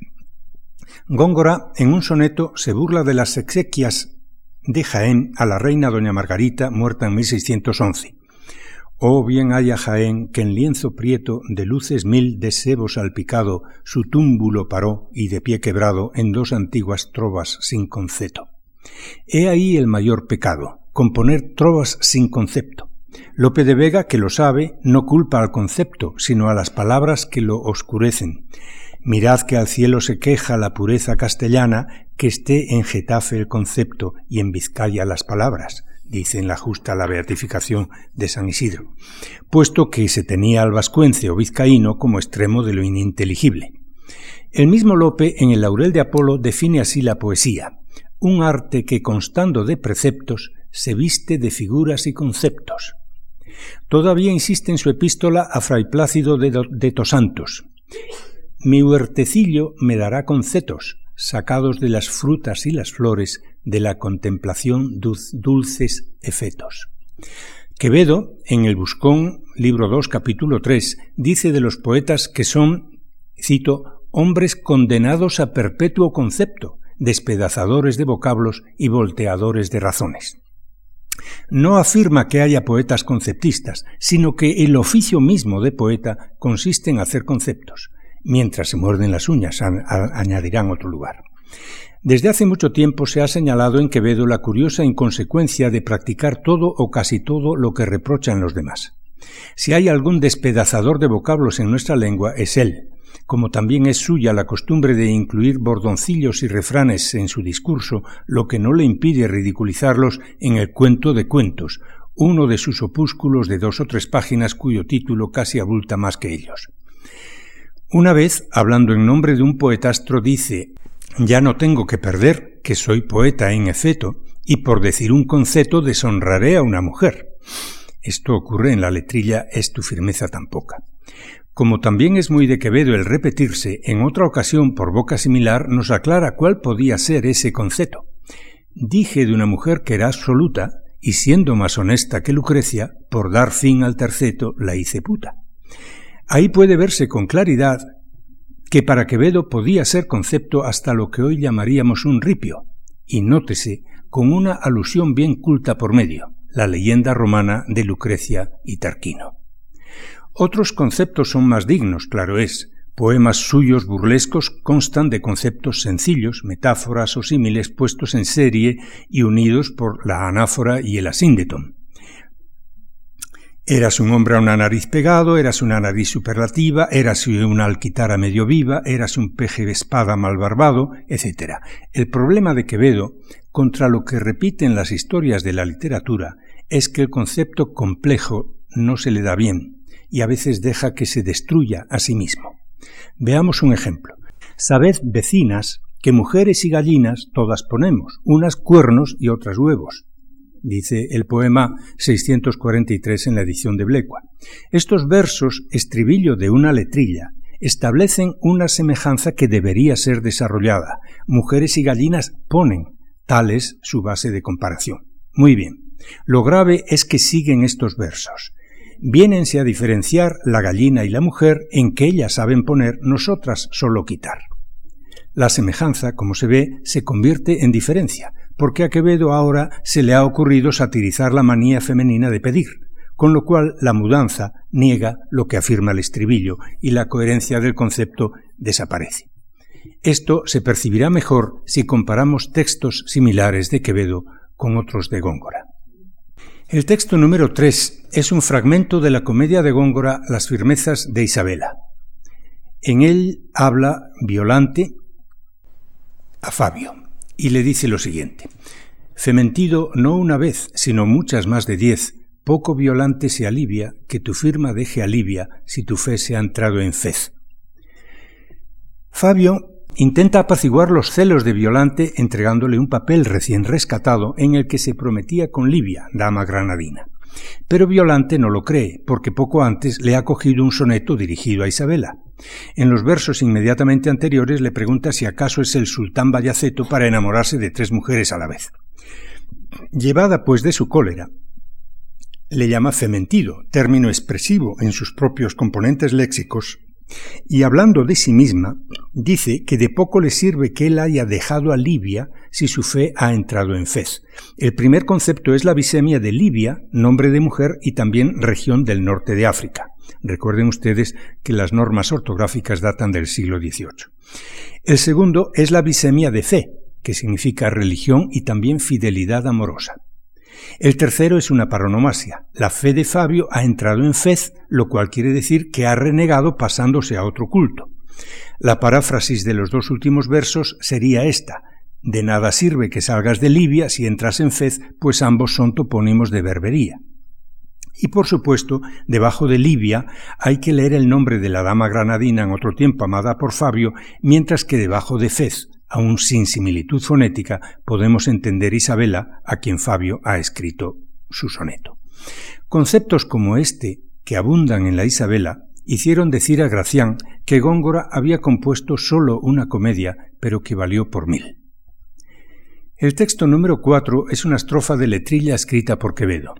Góngora, en un soneto, se burla de las exequias de Jaén a la reina doña Margarita, muerta en 1611. Oh bien haya Jaén que en lienzo prieto de luces mil de sebo salpicado su túmbulo paró y de pie quebrado en dos antiguas trovas sin concepto. He ahí el mayor pecado, componer trovas sin concepto. Lope de Vega, que lo sabe, no culpa al concepto, sino a las palabras que lo oscurecen. Mirad que al cielo se queja la pureza castellana, que esté en Getafe el concepto y en Vizcaya las palabras dice en la justa la beatificación de San Isidro, puesto que se tenía al vascuence o vizcaíno como extremo de lo ininteligible. El mismo Lope en el Laurel de Apolo define así la poesía, un arte que constando de preceptos se viste de figuras y conceptos. Todavía insiste en su epístola a Fray Plácido de, de Tosantos. Mi huertecillo me dará concetos, sacados de las frutas y las flores de la contemplación dulces efetos. Quevedo, en el Buscón, libro 2, capítulo 3, dice de los poetas que son, cito, hombres condenados a perpetuo concepto, despedazadores de vocablos y volteadores de razones. No afirma que haya poetas conceptistas, sino que el oficio mismo de poeta consiste en hacer conceptos. Mientras se muerden las uñas, añadirán otro lugar. Desde hace mucho tiempo se ha señalado en Quevedo la curiosa inconsecuencia de practicar todo o casi todo lo que reprochan los demás. Si hay algún despedazador de vocablos en nuestra lengua, es él, como también es suya la costumbre de incluir bordoncillos y refranes en su discurso, lo que no le impide ridiculizarlos en el cuento de cuentos, uno de sus opúsculos de dos o tres páginas cuyo título casi abulta más que ellos. Una vez, hablando en nombre de un poetastro, dice ya no tengo que perder, que soy poeta en efecto, y por decir un concepto deshonraré a una mujer. Esto ocurre en la letrilla Es tu firmeza tan poca. Como también es muy de Quevedo el repetirse, en otra ocasión por boca similar nos aclara cuál podía ser ese concepto. Dije de una mujer que era absoluta, y siendo más honesta que Lucrecia, por dar fin al terceto la hice puta. Ahí puede verse con claridad que para Quevedo podía ser concepto hasta lo que hoy llamaríamos un ripio, y nótese con una alusión bien culta por medio, la leyenda romana de Lucrecia y Tarquino. Otros conceptos son más dignos, claro es. Poemas suyos burlescos constan de conceptos sencillos, metáforas o símiles puestos en serie y unidos por la anáfora y el asíndeton. Eras un hombre a una nariz pegado, eras una nariz superlativa, eras una alquitara medio viva, eras un peje de espada mal barbado, etc. El problema de Quevedo, contra lo que repiten las historias de la literatura, es que el concepto complejo no se le da bien y a veces deja que se destruya a sí mismo. Veamos un ejemplo. Sabed, vecinas, que mujeres y gallinas todas ponemos, unas cuernos y otras huevos dice el poema 643 en la edición de Blecua. Estos versos, estribillo de una letrilla, establecen una semejanza que debería ser desarrollada. Mujeres y gallinas ponen, tal es su base de comparación. Muy bien. Lo grave es que siguen estos versos. Viénense a diferenciar la gallina y la mujer en que ellas saben poner, nosotras solo quitar. La semejanza, como se ve, se convierte en diferencia, porque a Quevedo ahora se le ha ocurrido satirizar la manía femenina de pedir, con lo cual la mudanza niega lo que afirma el estribillo y la coherencia del concepto desaparece. Esto se percibirá mejor si comparamos textos similares de Quevedo con otros de Góngora. El texto número 3 es un fragmento de la comedia de Góngora Las firmezas de Isabela. En él habla Violante a Fabio y le dice lo siguiente. Fementido no una vez, sino muchas más de diez, poco violante se alivia, que tu firma deje alivia si tu fe se ha entrado en fez. Fabio intenta apaciguar los celos de Violante entregándole un papel recién rescatado en el que se prometía con Livia, dama granadina. Pero Violante no lo cree, porque poco antes le ha cogido un soneto dirigido a Isabela. En los versos inmediatamente anteriores le pregunta si acaso es el sultán Bayaceto para enamorarse de tres mujeres a la vez. Llevada pues de su cólera, le llama fementido, término expresivo en sus propios componentes léxicos, y hablando de sí misma, dice que de poco le sirve que él haya dejado a Libia si su fe ha entrado en Fez. El primer concepto es la bisemia de Libia, nombre de mujer y también región del norte de África. Recuerden ustedes que las normas ortográficas datan del siglo XVIII. El segundo es la bisemia de fe, que significa religión y también fidelidad amorosa. El tercero es una paronomasia. La fe de Fabio ha entrado en fez, lo cual quiere decir que ha renegado pasándose a otro culto. La paráfrasis de los dos últimos versos sería esta. De nada sirve que salgas de Libia si entras en fez, pues ambos son topónimos de berbería. Y por supuesto, debajo de Libia hay que leer el nombre de la dama granadina en otro tiempo amada por Fabio, mientras que debajo de Fez, aún sin similitud fonética, podemos entender Isabela, a quien Fabio ha escrito su soneto. Conceptos como este, que abundan en la Isabela, hicieron decir a Gracián que Góngora había compuesto solo una comedia, pero que valió por mil. El texto número cuatro es una estrofa de letrilla escrita por Quevedo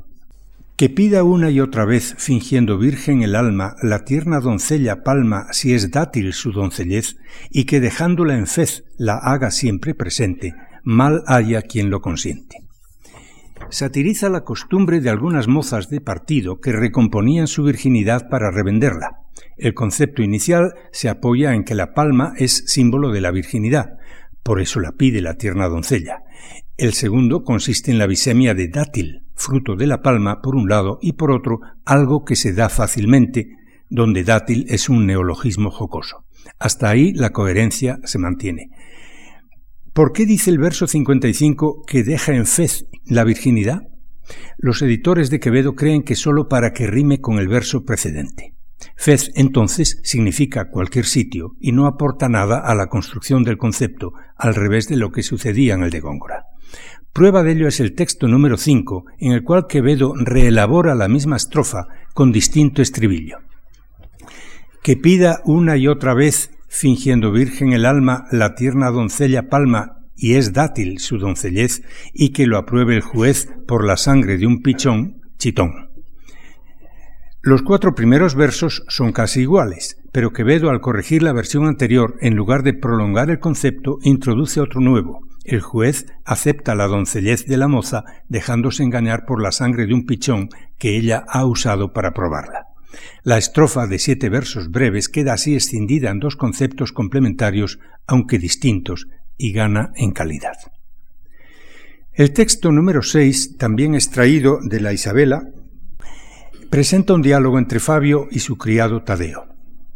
que pida una y otra vez, fingiendo virgen el alma, la tierna doncella palma si es dátil su doncellez, y que dejándola en fez la haga siempre presente, mal haya quien lo consiente. Satiriza la costumbre de algunas mozas de partido que recomponían su virginidad para revenderla. El concepto inicial se apoya en que la palma es símbolo de la virginidad, por eso la pide la tierna doncella. El segundo consiste en la bisemia de dátil, fruto de la palma por un lado y por otro algo que se da fácilmente, donde dátil es un neologismo jocoso. Hasta ahí la coherencia se mantiene. ¿Por qué dice el verso 55 que deja en fez la virginidad? Los editores de Quevedo creen que sólo para que rime con el verso precedente. Fez entonces significa cualquier sitio y no aporta nada a la construcción del concepto, al revés de lo que sucedía en el de Góngora. Prueba de ello es el texto número 5, en el cual Quevedo reelabora la misma estrofa con distinto estribillo. Que pida una y otra vez, fingiendo virgen el alma, la tierna doncella palma, y es dátil su doncellez, y que lo apruebe el juez por la sangre de un pichón, chitón. Los cuatro primeros versos son casi iguales, pero Quevedo al corregir la versión anterior, en lugar de prolongar el concepto, introduce otro nuevo, el juez acepta la doncellez de la moza dejándose engañar por la sangre de un pichón que ella ha usado para probarla. La estrofa de siete versos breves queda así escindida en dos conceptos complementarios, aunque distintos, y gana en calidad. El texto número 6, también extraído de la Isabela, presenta un diálogo entre Fabio y su criado Tadeo.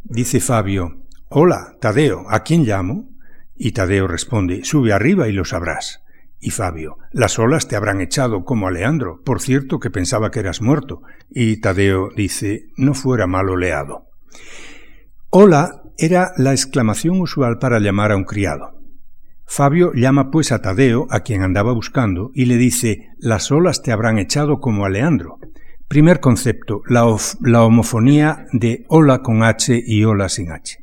Dice Fabio, Hola, Tadeo, ¿a quién llamo? Y Tadeo responde, Sube arriba y lo sabrás. Y Fabio, las olas te habrán echado como a Leandro, por cierto que pensaba que eras muerto. Y Tadeo dice, no fuera mal oleado. Hola era la exclamación usual para llamar a un criado. Fabio llama pues a Tadeo, a quien andaba buscando, y le dice, las olas te habrán echado como a Leandro. Primer concepto, la, la homofonía de hola con H y hola sin H.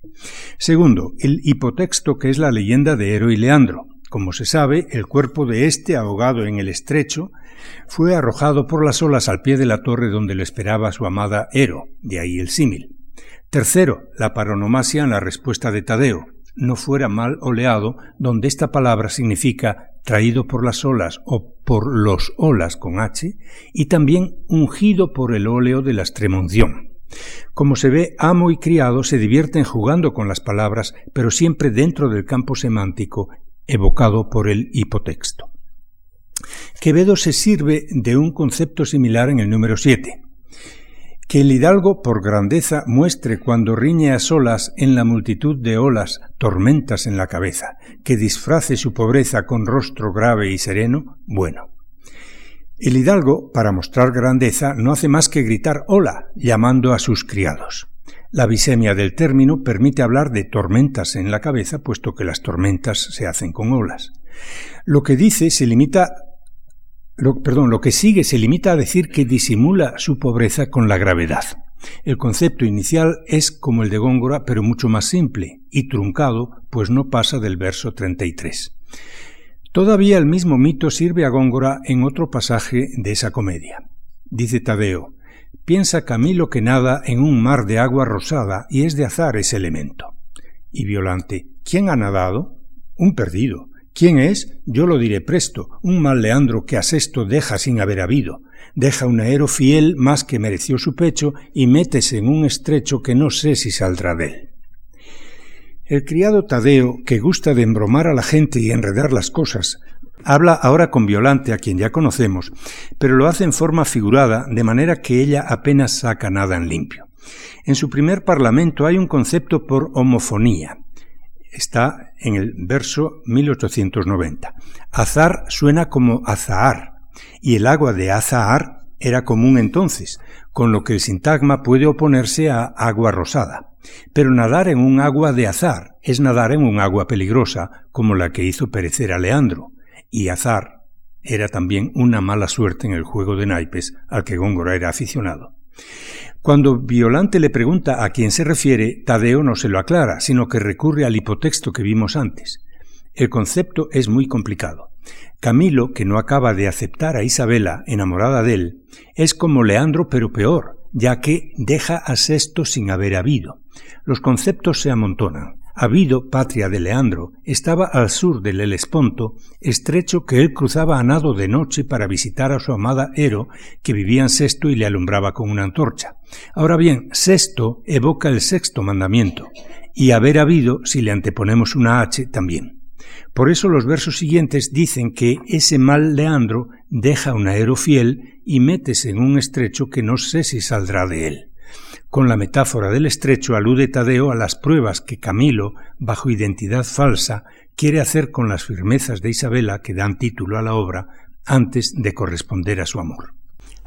Segundo, el hipotexto que es la leyenda de Hero y Leandro. Como se sabe, el cuerpo de éste, ahogado en el estrecho, fue arrojado por las olas al pie de la torre donde lo esperaba su amada Ero, de ahí el símil. Tercero, la paronomasia en la respuesta de Tadeo, no fuera mal oleado, donde esta palabra significa traído por las olas o por los olas con H, y también ungido por el óleo de la extremunción. Como se ve, amo y criado se divierten jugando con las palabras, pero siempre dentro del campo semántico evocado por el hipotexto. Quevedo se sirve de un concepto similar en el número 7. Que el hidalgo por grandeza muestre cuando riñe a solas en la multitud de olas tormentas en la cabeza, que disfrace su pobreza con rostro grave y sereno, bueno. El hidalgo, para mostrar grandeza, no hace más que gritar hola, llamando a sus criados. La bisemia del término permite hablar de tormentas en la cabeza, puesto que las tormentas se hacen con olas. Lo que dice se limita perdón, lo que sigue se limita a decir que disimula su pobreza con la gravedad. El concepto inicial es como el de Góngora, pero mucho más simple y truncado, pues no pasa del verso 33. Todavía el mismo mito sirve a Góngora en otro pasaje de esa comedia. Dice Tadeo, piensa Camilo que nada en un mar de agua rosada y es de azar ese elemento. Y Violante, ¿quién ha nadado? Un perdido. ¿Quién es? Yo lo diré presto, un mal Leandro que a Sesto deja sin haber habido. Deja un aero fiel más que mereció su pecho y métese en un estrecho que no sé si saldrá de él. El criado Tadeo, que gusta de embromar a la gente y enredar las cosas, habla ahora con Violante, a quien ya conocemos, pero lo hace en forma figurada, de manera que ella apenas saca nada en limpio. En su primer parlamento hay un concepto por homofonía. Está en el verso 1890. Azar suena como azahar, y el agua de azahar era común entonces, con lo que el sintagma puede oponerse a agua rosada. Pero nadar en un agua de azar es nadar en un agua peligrosa, como la que hizo perecer a Leandro, y azar era también una mala suerte en el juego de naipes al que Góngora era aficionado. Cuando Violante le pregunta a quién se refiere, Tadeo no se lo aclara, sino que recurre al hipotexto que vimos antes. El concepto es muy complicado. Camilo, que no acaba de aceptar a Isabela, enamorada de él, es como Leandro pero peor, ya que deja a Sexto sin haber habido. Los conceptos se amontonan. Habido, patria de Leandro, estaba al sur del Helesponto, estrecho que él cruzaba a nado de noche para visitar a su amada Ero, que vivía en Sexto y le alumbraba con una antorcha. Ahora bien, Sexto evoca el sexto mandamiento, y haber habido, si le anteponemos una H, también. Por eso los versos siguientes dicen que ese mal Leandro deja un aero fiel y métese en un estrecho que no sé si saldrá de él. Con la metáfora del estrecho alude Tadeo a las pruebas que Camilo, bajo identidad falsa, quiere hacer con las firmezas de Isabela que dan título a la obra antes de corresponder a su amor.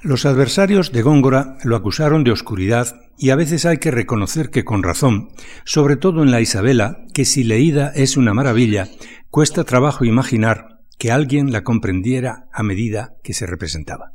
Los adversarios de Góngora lo acusaron de oscuridad y a veces hay que reconocer que con razón, sobre todo en la Isabela, que si leída es una maravilla, cuesta trabajo imaginar que alguien la comprendiera a medida que se representaba.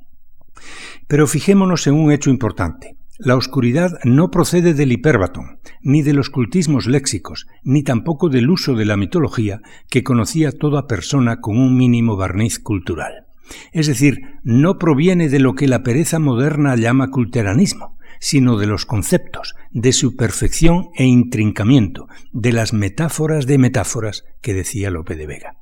Pero fijémonos en un hecho importante. La oscuridad no procede del hiperbatón, ni de los cultismos léxicos, ni tampoco del uso de la mitología que conocía toda persona con un mínimo barniz cultural. Es decir, no proviene de lo que la pereza moderna llama culteranismo, sino de los conceptos, de su perfección e intrincamiento, de las metáforas de metáforas que decía Lope de Vega.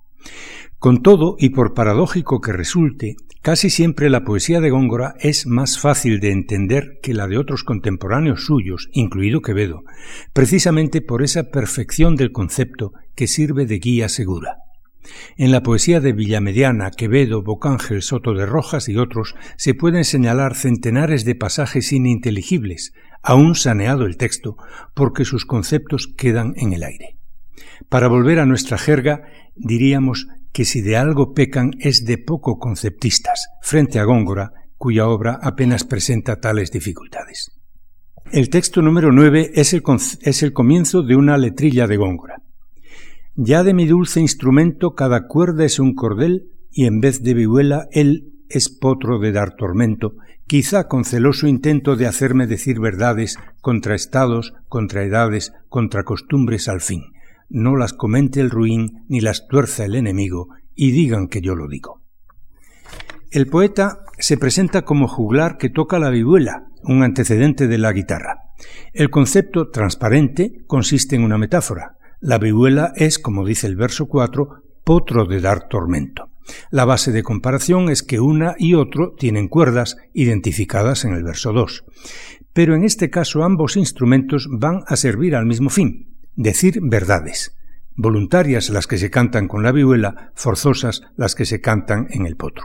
Con todo, y por paradójico que resulte, casi siempre la poesía de Góngora es más fácil de entender que la de otros contemporáneos suyos, incluido Quevedo, precisamente por esa perfección del concepto que sirve de guía segura. En la poesía de Villamediana, Quevedo, Bocángel, Soto de Rojas y otros se pueden señalar centenares de pasajes ininteligibles, aún saneado el texto, porque sus conceptos quedan en el aire. Para volver a nuestra jerga, diríamos que si de algo pecan es de poco conceptistas, frente a Góngora, cuya obra apenas presenta tales dificultades. El texto número 9 es el, es el comienzo de una letrilla de Góngora. Ya de mi dulce instrumento cada cuerda es un cordel, y en vez de vihuela él es potro de dar tormento, quizá con celoso intento de hacerme decir verdades contra estados, contra edades, contra costumbres al fin. no las comente el ruin ni las tuerza el enemigo, y digan que yo lo digo. El poeta se presenta como juglar que toca la vihuela, un antecedente de la guitarra. El concepto transparente consiste en una metáfora. La vihuela es, como dice el verso 4, potro de dar tormento. La base de comparación es que una y otro tienen cuerdas identificadas en el verso 2. Pero en este caso ambos instrumentos van a servir al mismo fin, decir verdades. Voluntarias las que se cantan con la vihuela, forzosas las que se cantan en el potro.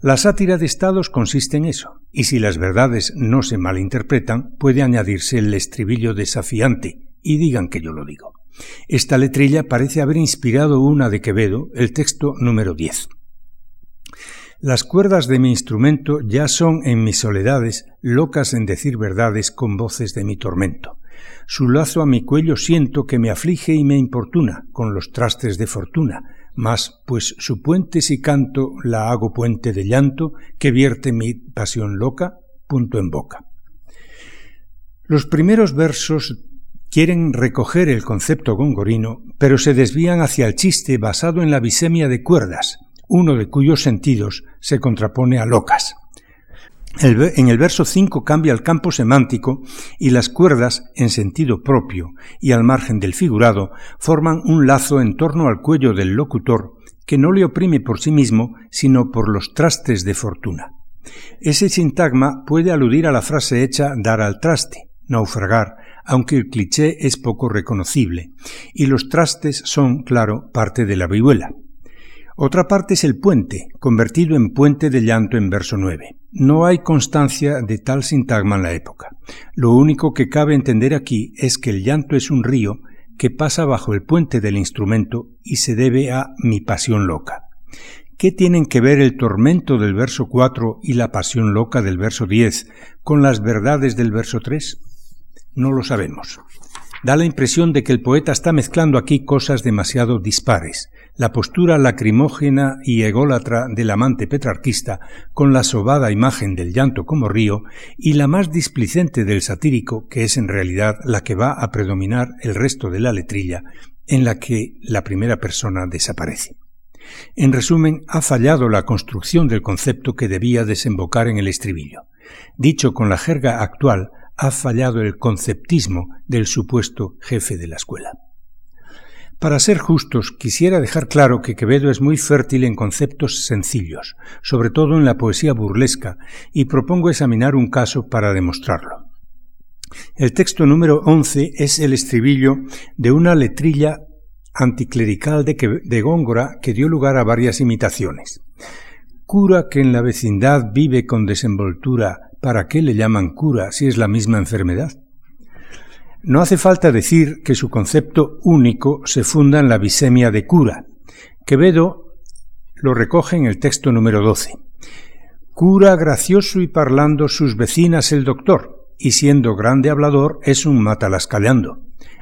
La sátira de estados consiste en eso, y si las verdades no se malinterpretan, puede añadirse el estribillo desafiante, y digan que yo lo digo. Esta letrilla parece haber inspirado una de Quevedo, el texto número 10. Las cuerdas de mi instrumento ya son en mis soledades locas en decir verdades con voces de mi tormento. Su lazo a mi cuello siento que me aflige y me importuna con los trastes de fortuna, mas pues su puente si canto la hago puente de llanto que vierte mi pasión loca, punto en boca. Los primeros versos quieren recoger el concepto gongorino, pero se desvían hacia el chiste basado en la bisemia de cuerdas, uno de cuyos sentidos se contrapone a locas en el verso 5 cambia el campo semántico y las cuerdas, en sentido propio y al margen del figurado, forman un lazo en torno al cuello del locutor que no le oprime por sí mismo, sino por los trastes de fortuna. Ese sintagma puede aludir a la frase hecha dar al traste, naufragar, aunque el cliché es poco reconocible, y los trastes son, claro, parte de la vihuela. Otra parte es el puente, convertido en puente de llanto en verso 9. No hay constancia de tal sintagma en la época. Lo único que cabe entender aquí es que el llanto es un río que pasa bajo el puente del instrumento y se debe a mi pasión loca. ¿Qué tienen que ver el tormento del verso 4 y la pasión loca del verso 10 con las verdades del verso 3? No lo sabemos. Da la impresión de que el poeta está mezclando aquí cosas demasiado dispares la postura lacrimógena y ególatra del amante petrarquista con la sobada imagen del llanto como río y la más displicente del satírico, que es en realidad la que va a predominar el resto de la letrilla, en la que la primera persona desaparece. En resumen, ha fallado la construcción del concepto que debía desembocar en el estribillo. Dicho con la jerga actual, ha fallado el conceptismo del supuesto jefe de la escuela. Para ser justos, quisiera dejar claro que Quevedo es muy fértil en conceptos sencillos, sobre todo en la poesía burlesca, y propongo examinar un caso para demostrarlo. El texto número 11 es el estribillo de una letrilla anticlerical de, de Góngora que dio lugar a varias imitaciones. Cura que en la vecindad vive con desenvoltura, ¿para qué le llaman cura si es la misma enfermedad? No hace falta decir que su concepto único se funda en la bisemia de cura. Quevedo lo recoge en el texto número 12. Cura gracioso y parlando sus vecinas el doctor, y siendo grande hablador es un matalascaleando.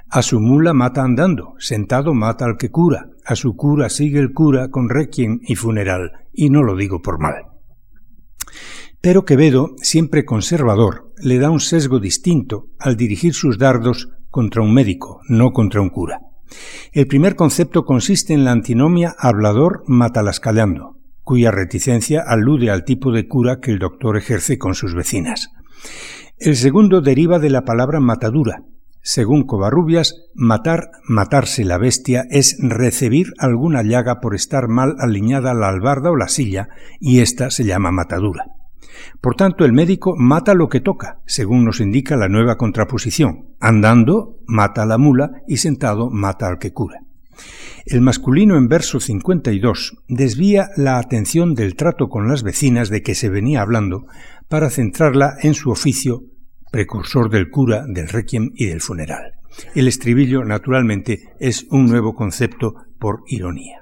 A su mula mata andando, sentado mata al que cura, a su cura sigue el cura con requiem y funeral, y no lo digo por mal. Pero Quevedo, siempre conservador, le da un sesgo distinto al dirigir sus dardos contra un médico, no contra un cura. El primer concepto consiste en la antinomia hablador-matalascallando, cuya reticencia alude al tipo de cura que el doctor ejerce con sus vecinas. El segundo deriva de la palabra matadura. Según Covarrubias, matar, matarse la bestia es recibir alguna llaga por estar mal alineada la albarda o la silla, y ésta se llama matadura. Por tanto, el médico mata lo que toca, según nos indica la nueva contraposición. Andando, mata a la mula y sentado, mata al que cura. El masculino en verso 52 desvía la atención del trato con las vecinas de que se venía hablando para centrarla en su oficio, precursor del cura, del requiem y del funeral. El estribillo, naturalmente, es un nuevo concepto por ironía.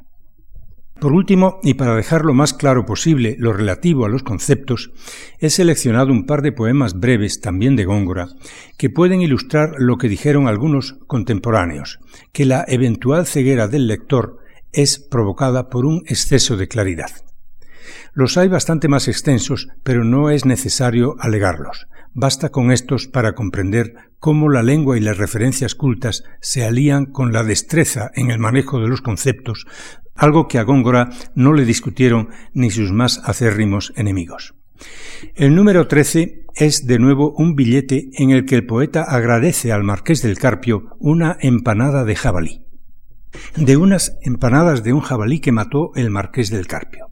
Por último, y para dejar lo más claro posible lo relativo a los conceptos, he seleccionado un par de poemas breves, también de Góngora, que pueden ilustrar lo que dijeron algunos contemporáneos, que la eventual ceguera del lector es provocada por un exceso de claridad. Los hay bastante más extensos, pero no es necesario alegarlos. Basta con estos para comprender cómo la lengua y las referencias cultas se alían con la destreza en el manejo de los conceptos, algo que a Góngora no le discutieron ni sus más acérrimos enemigos. El número 13 es de nuevo un billete en el que el poeta agradece al marqués del Carpio una empanada de jabalí. De unas empanadas de un jabalí que mató el marqués del Carpio.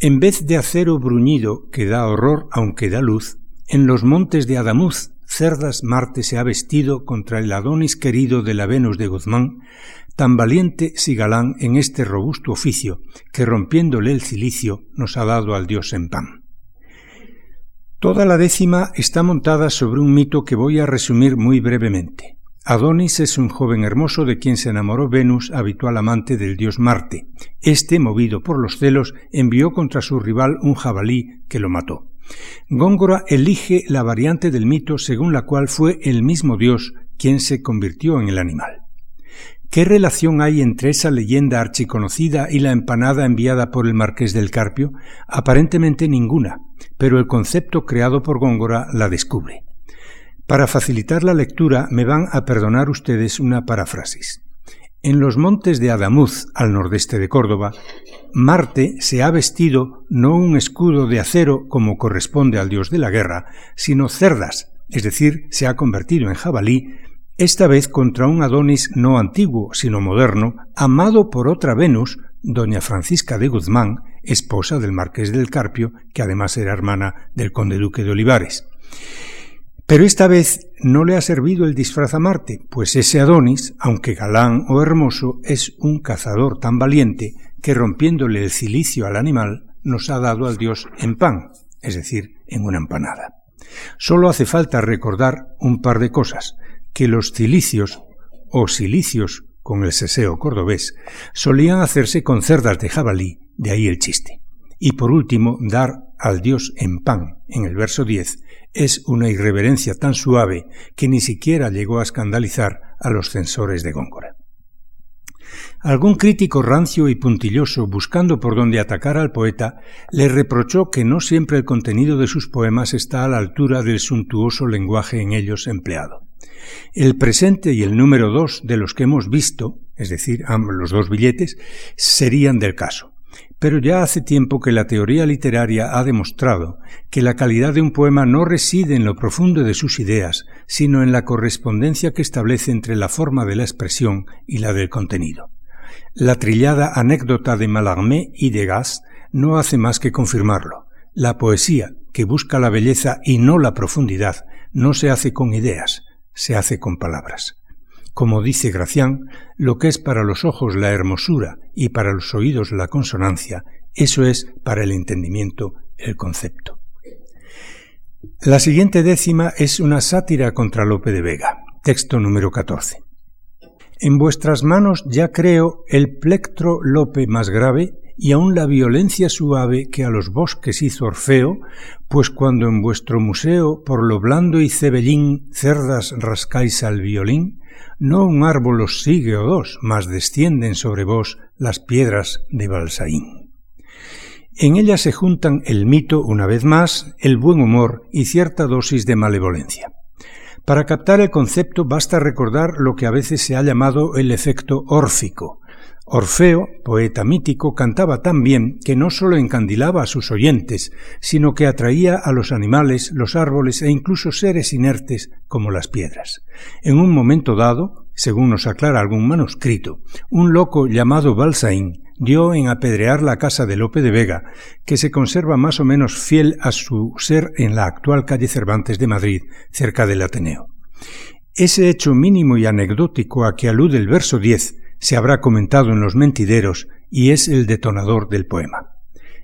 En vez de acero bruñido que da horror aunque da luz, en los montes de Adamuz, cerdas Marte se ha vestido contra el Adonis querido de la Venus de Guzmán, tan valiente si galán en este robusto oficio, que rompiéndole el cilicio nos ha dado al dios en pan. Toda la décima está montada sobre un mito que voy a resumir muy brevemente. Adonis es un joven hermoso de quien se enamoró Venus, habitual amante del dios Marte. Este, movido por los celos, envió contra su rival un jabalí que lo mató. Góngora elige la variante del mito según la cual fue el mismo Dios quien se convirtió en el animal. ¿Qué relación hay entre esa leyenda archiconocida y la empanada enviada por el marqués del Carpio? Aparentemente ninguna, pero el concepto creado por Góngora la descubre. Para facilitar la lectura me van a perdonar ustedes una paráfrasis. En los montes de Adamuz, al nordeste de Córdoba, Marte se ha vestido no un escudo de acero como corresponde al dios de la guerra, sino cerdas, es decir, se ha convertido en jabalí, esta vez contra un Adonis no antiguo, sino moderno, amado por otra Venus, doña Francisca de Guzmán, esposa del marqués del Carpio, que además era hermana del conde duque de Olivares. Pero esta vez no le ha servido el disfraz a Marte, pues ese Adonis, aunque galán o hermoso, es un cazador tan valiente que rompiéndole el cilicio al animal nos ha dado al dios en pan, es decir, en una empanada. Solo hace falta recordar un par de cosas, que los cilicios o silicios con el seseo cordobés solían hacerse con cerdas de jabalí, de ahí el chiste. Y por último, dar al dios en pan, en el verso 10, es una irreverencia tan suave que ni siquiera llegó a escandalizar a los censores de Góngora. Algún crítico rancio y puntilloso, buscando por dónde atacar al poeta, le reprochó que no siempre el contenido de sus poemas está a la altura del suntuoso lenguaje en ellos empleado. El presente y el número dos de los que hemos visto, es decir, los dos billetes, serían del caso. Pero ya hace tiempo que la teoría literaria ha demostrado que la calidad de un poema no reside en lo profundo de sus ideas, sino en la correspondencia que establece entre la forma de la expresión y la del contenido. La trillada anécdota de Mallarmé y de Gas no hace más que confirmarlo. La poesía, que busca la belleza y no la profundidad, no se hace con ideas, se hace con palabras. Como dice Gracián, lo que es para los ojos la hermosura y para los oídos la consonancia, eso es para el entendimiento el concepto. La siguiente décima es una sátira contra Lope de Vega, texto número 14. En vuestras manos ya creo el plectro Lope más grave y aun la violencia suave que a los bosques hizo Orfeo, pues cuando en vuestro museo por lo blando y cebellín cerdas rascáis al violín, no un árbol os sigue o dos, mas descienden sobre vos las piedras de Balsaín. En ella se juntan el mito, una vez más, el buen humor y cierta dosis de malevolencia. Para captar el concepto basta recordar lo que a veces se ha llamado el efecto órfico, Orfeo, poeta mítico, cantaba tan bien que no sólo encandilaba a sus oyentes, sino que atraía a los animales, los árboles e incluso seres inertes como las piedras. En un momento dado, según nos aclara algún manuscrito, un loco llamado Balsaín dio en apedrear la casa de Lope de Vega, que se conserva más o menos fiel a su ser en la actual calle Cervantes de Madrid, cerca del Ateneo. Ese hecho mínimo y anecdótico a que alude el verso 10 se habrá comentado en los mentideros y es el detonador del poema.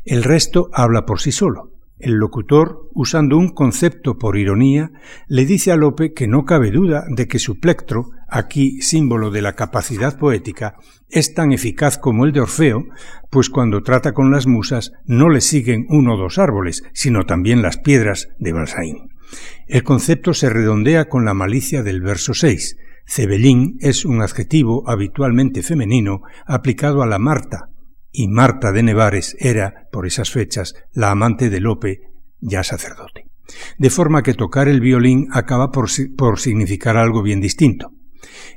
El resto habla por sí solo. El locutor, usando un concepto por ironía, le dice a Lope que no cabe duda de que su plectro, aquí símbolo de la capacidad poética, es tan eficaz como el de Orfeo, pues cuando trata con las musas no le siguen uno o dos árboles, sino también las piedras de Balsaín. El concepto se redondea con la malicia del verso 6, Cebellín es un adjetivo habitualmente femenino aplicado a la Marta, y Marta de Nevares era, por esas fechas, la amante de Lope, ya sacerdote. De forma que tocar el violín acaba por, por significar algo bien distinto.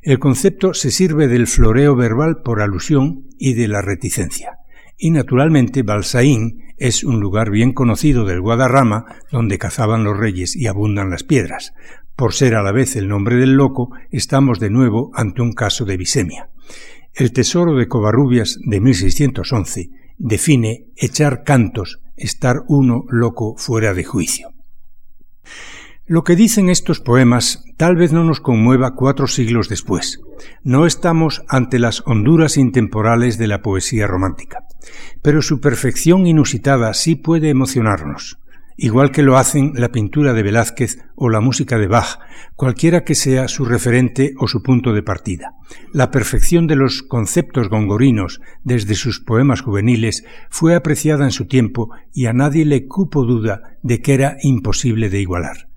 El concepto se sirve del floreo verbal por alusión y de la reticencia. Y naturalmente Balsaín es un lugar bien conocido del Guadarrama donde cazaban los reyes y abundan las piedras. Por ser a la vez el nombre del loco, estamos de nuevo ante un caso de bisemia. El tesoro de Covarrubias de 1611 define echar cantos, estar uno loco fuera de juicio. Lo que dicen estos poemas tal vez no nos conmueva cuatro siglos después. No estamos ante las honduras intemporales de la poesía romántica, pero su perfección inusitada sí puede emocionarnos igual que lo hacen la pintura de Velázquez o la música de Bach, cualquiera que sea su referente o su punto de partida. La perfección de los conceptos gongorinos desde sus poemas juveniles fue apreciada en su tiempo y a nadie le cupo duda de que era imposible de igualar.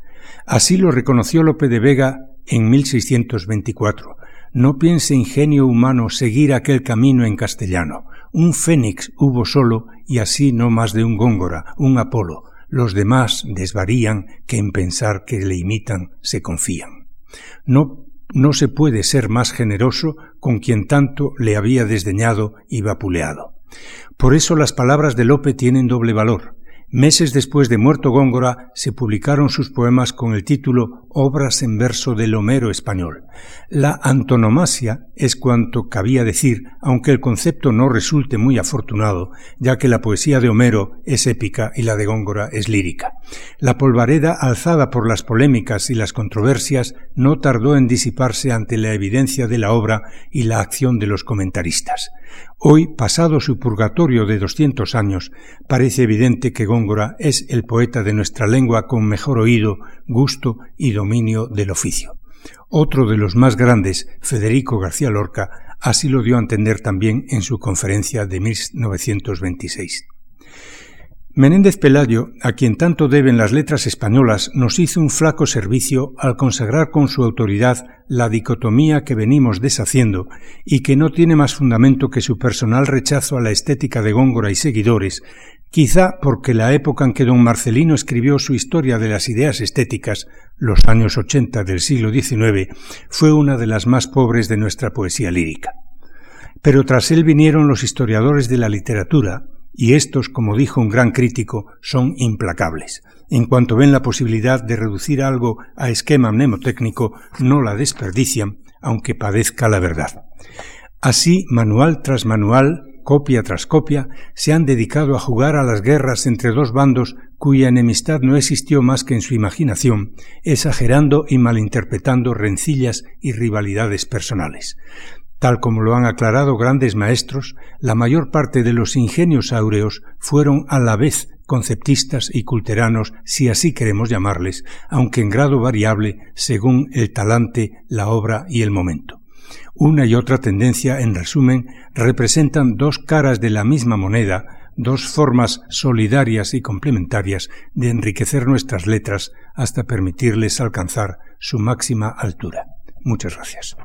Así lo reconoció Lope de Vega en 1624. No piense ingenio humano seguir aquel camino en castellano. Un fénix hubo solo y así no más de un góngora, un Apolo los demás desvarían que en pensar que le imitan se confían. No, no se puede ser más generoso con quien tanto le había desdeñado y vapuleado. Por eso las palabras de Lope tienen doble valor. Meses después de muerto Góngora, se publicaron sus poemas con el título Obras en verso del Homero español. La antonomasia es cuanto cabía decir, aunque el concepto no resulte muy afortunado, ya que la poesía de Homero es épica y la de Góngora es lírica. La polvareda alzada por las polémicas y las controversias no tardó en disiparse ante la evidencia de la obra y la acción de los comentaristas. Hoy, pasado su purgatorio de doscientos años, parece evidente que Góngora es el poeta de nuestra lengua con mejor oído, gusto y dominio del oficio. Otro de los más grandes, Federico García Lorca, así lo dio a entender también en su conferencia de 1926. Menéndez Pelayo, a quien tanto deben las letras españolas, nos hizo un flaco servicio al consagrar con su autoridad la dicotomía que venimos deshaciendo y que no tiene más fundamento que su personal rechazo a la estética de Góngora y seguidores, quizá porque la época en que don Marcelino escribió su historia de las ideas estéticas, los años ochenta del siglo XIX, fue una de las más pobres de nuestra poesía lírica. Pero tras él vinieron los historiadores de la literatura, y estos, como dijo un gran crítico, son implacables. En cuanto ven la posibilidad de reducir algo a esquema mnemotécnico, no la desperdician, aunque padezca la verdad. Así, manual tras manual, copia tras copia, se han dedicado a jugar a las guerras entre dos bandos cuya enemistad no existió más que en su imaginación, exagerando y malinterpretando rencillas y rivalidades personales. Tal como lo han aclarado grandes maestros, la mayor parte de los ingenios áureos fueron a la vez conceptistas y culteranos, si así queremos llamarles, aunque en grado variable según el talante, la obra y el momento. Una y otra tendencia, en resumen, representan dos caras de la misma moneda, dos formas solidarias y complementarias de enriquecer nuestras letras hasta permitirles alcanzar su máxima altura. Muchas gracias.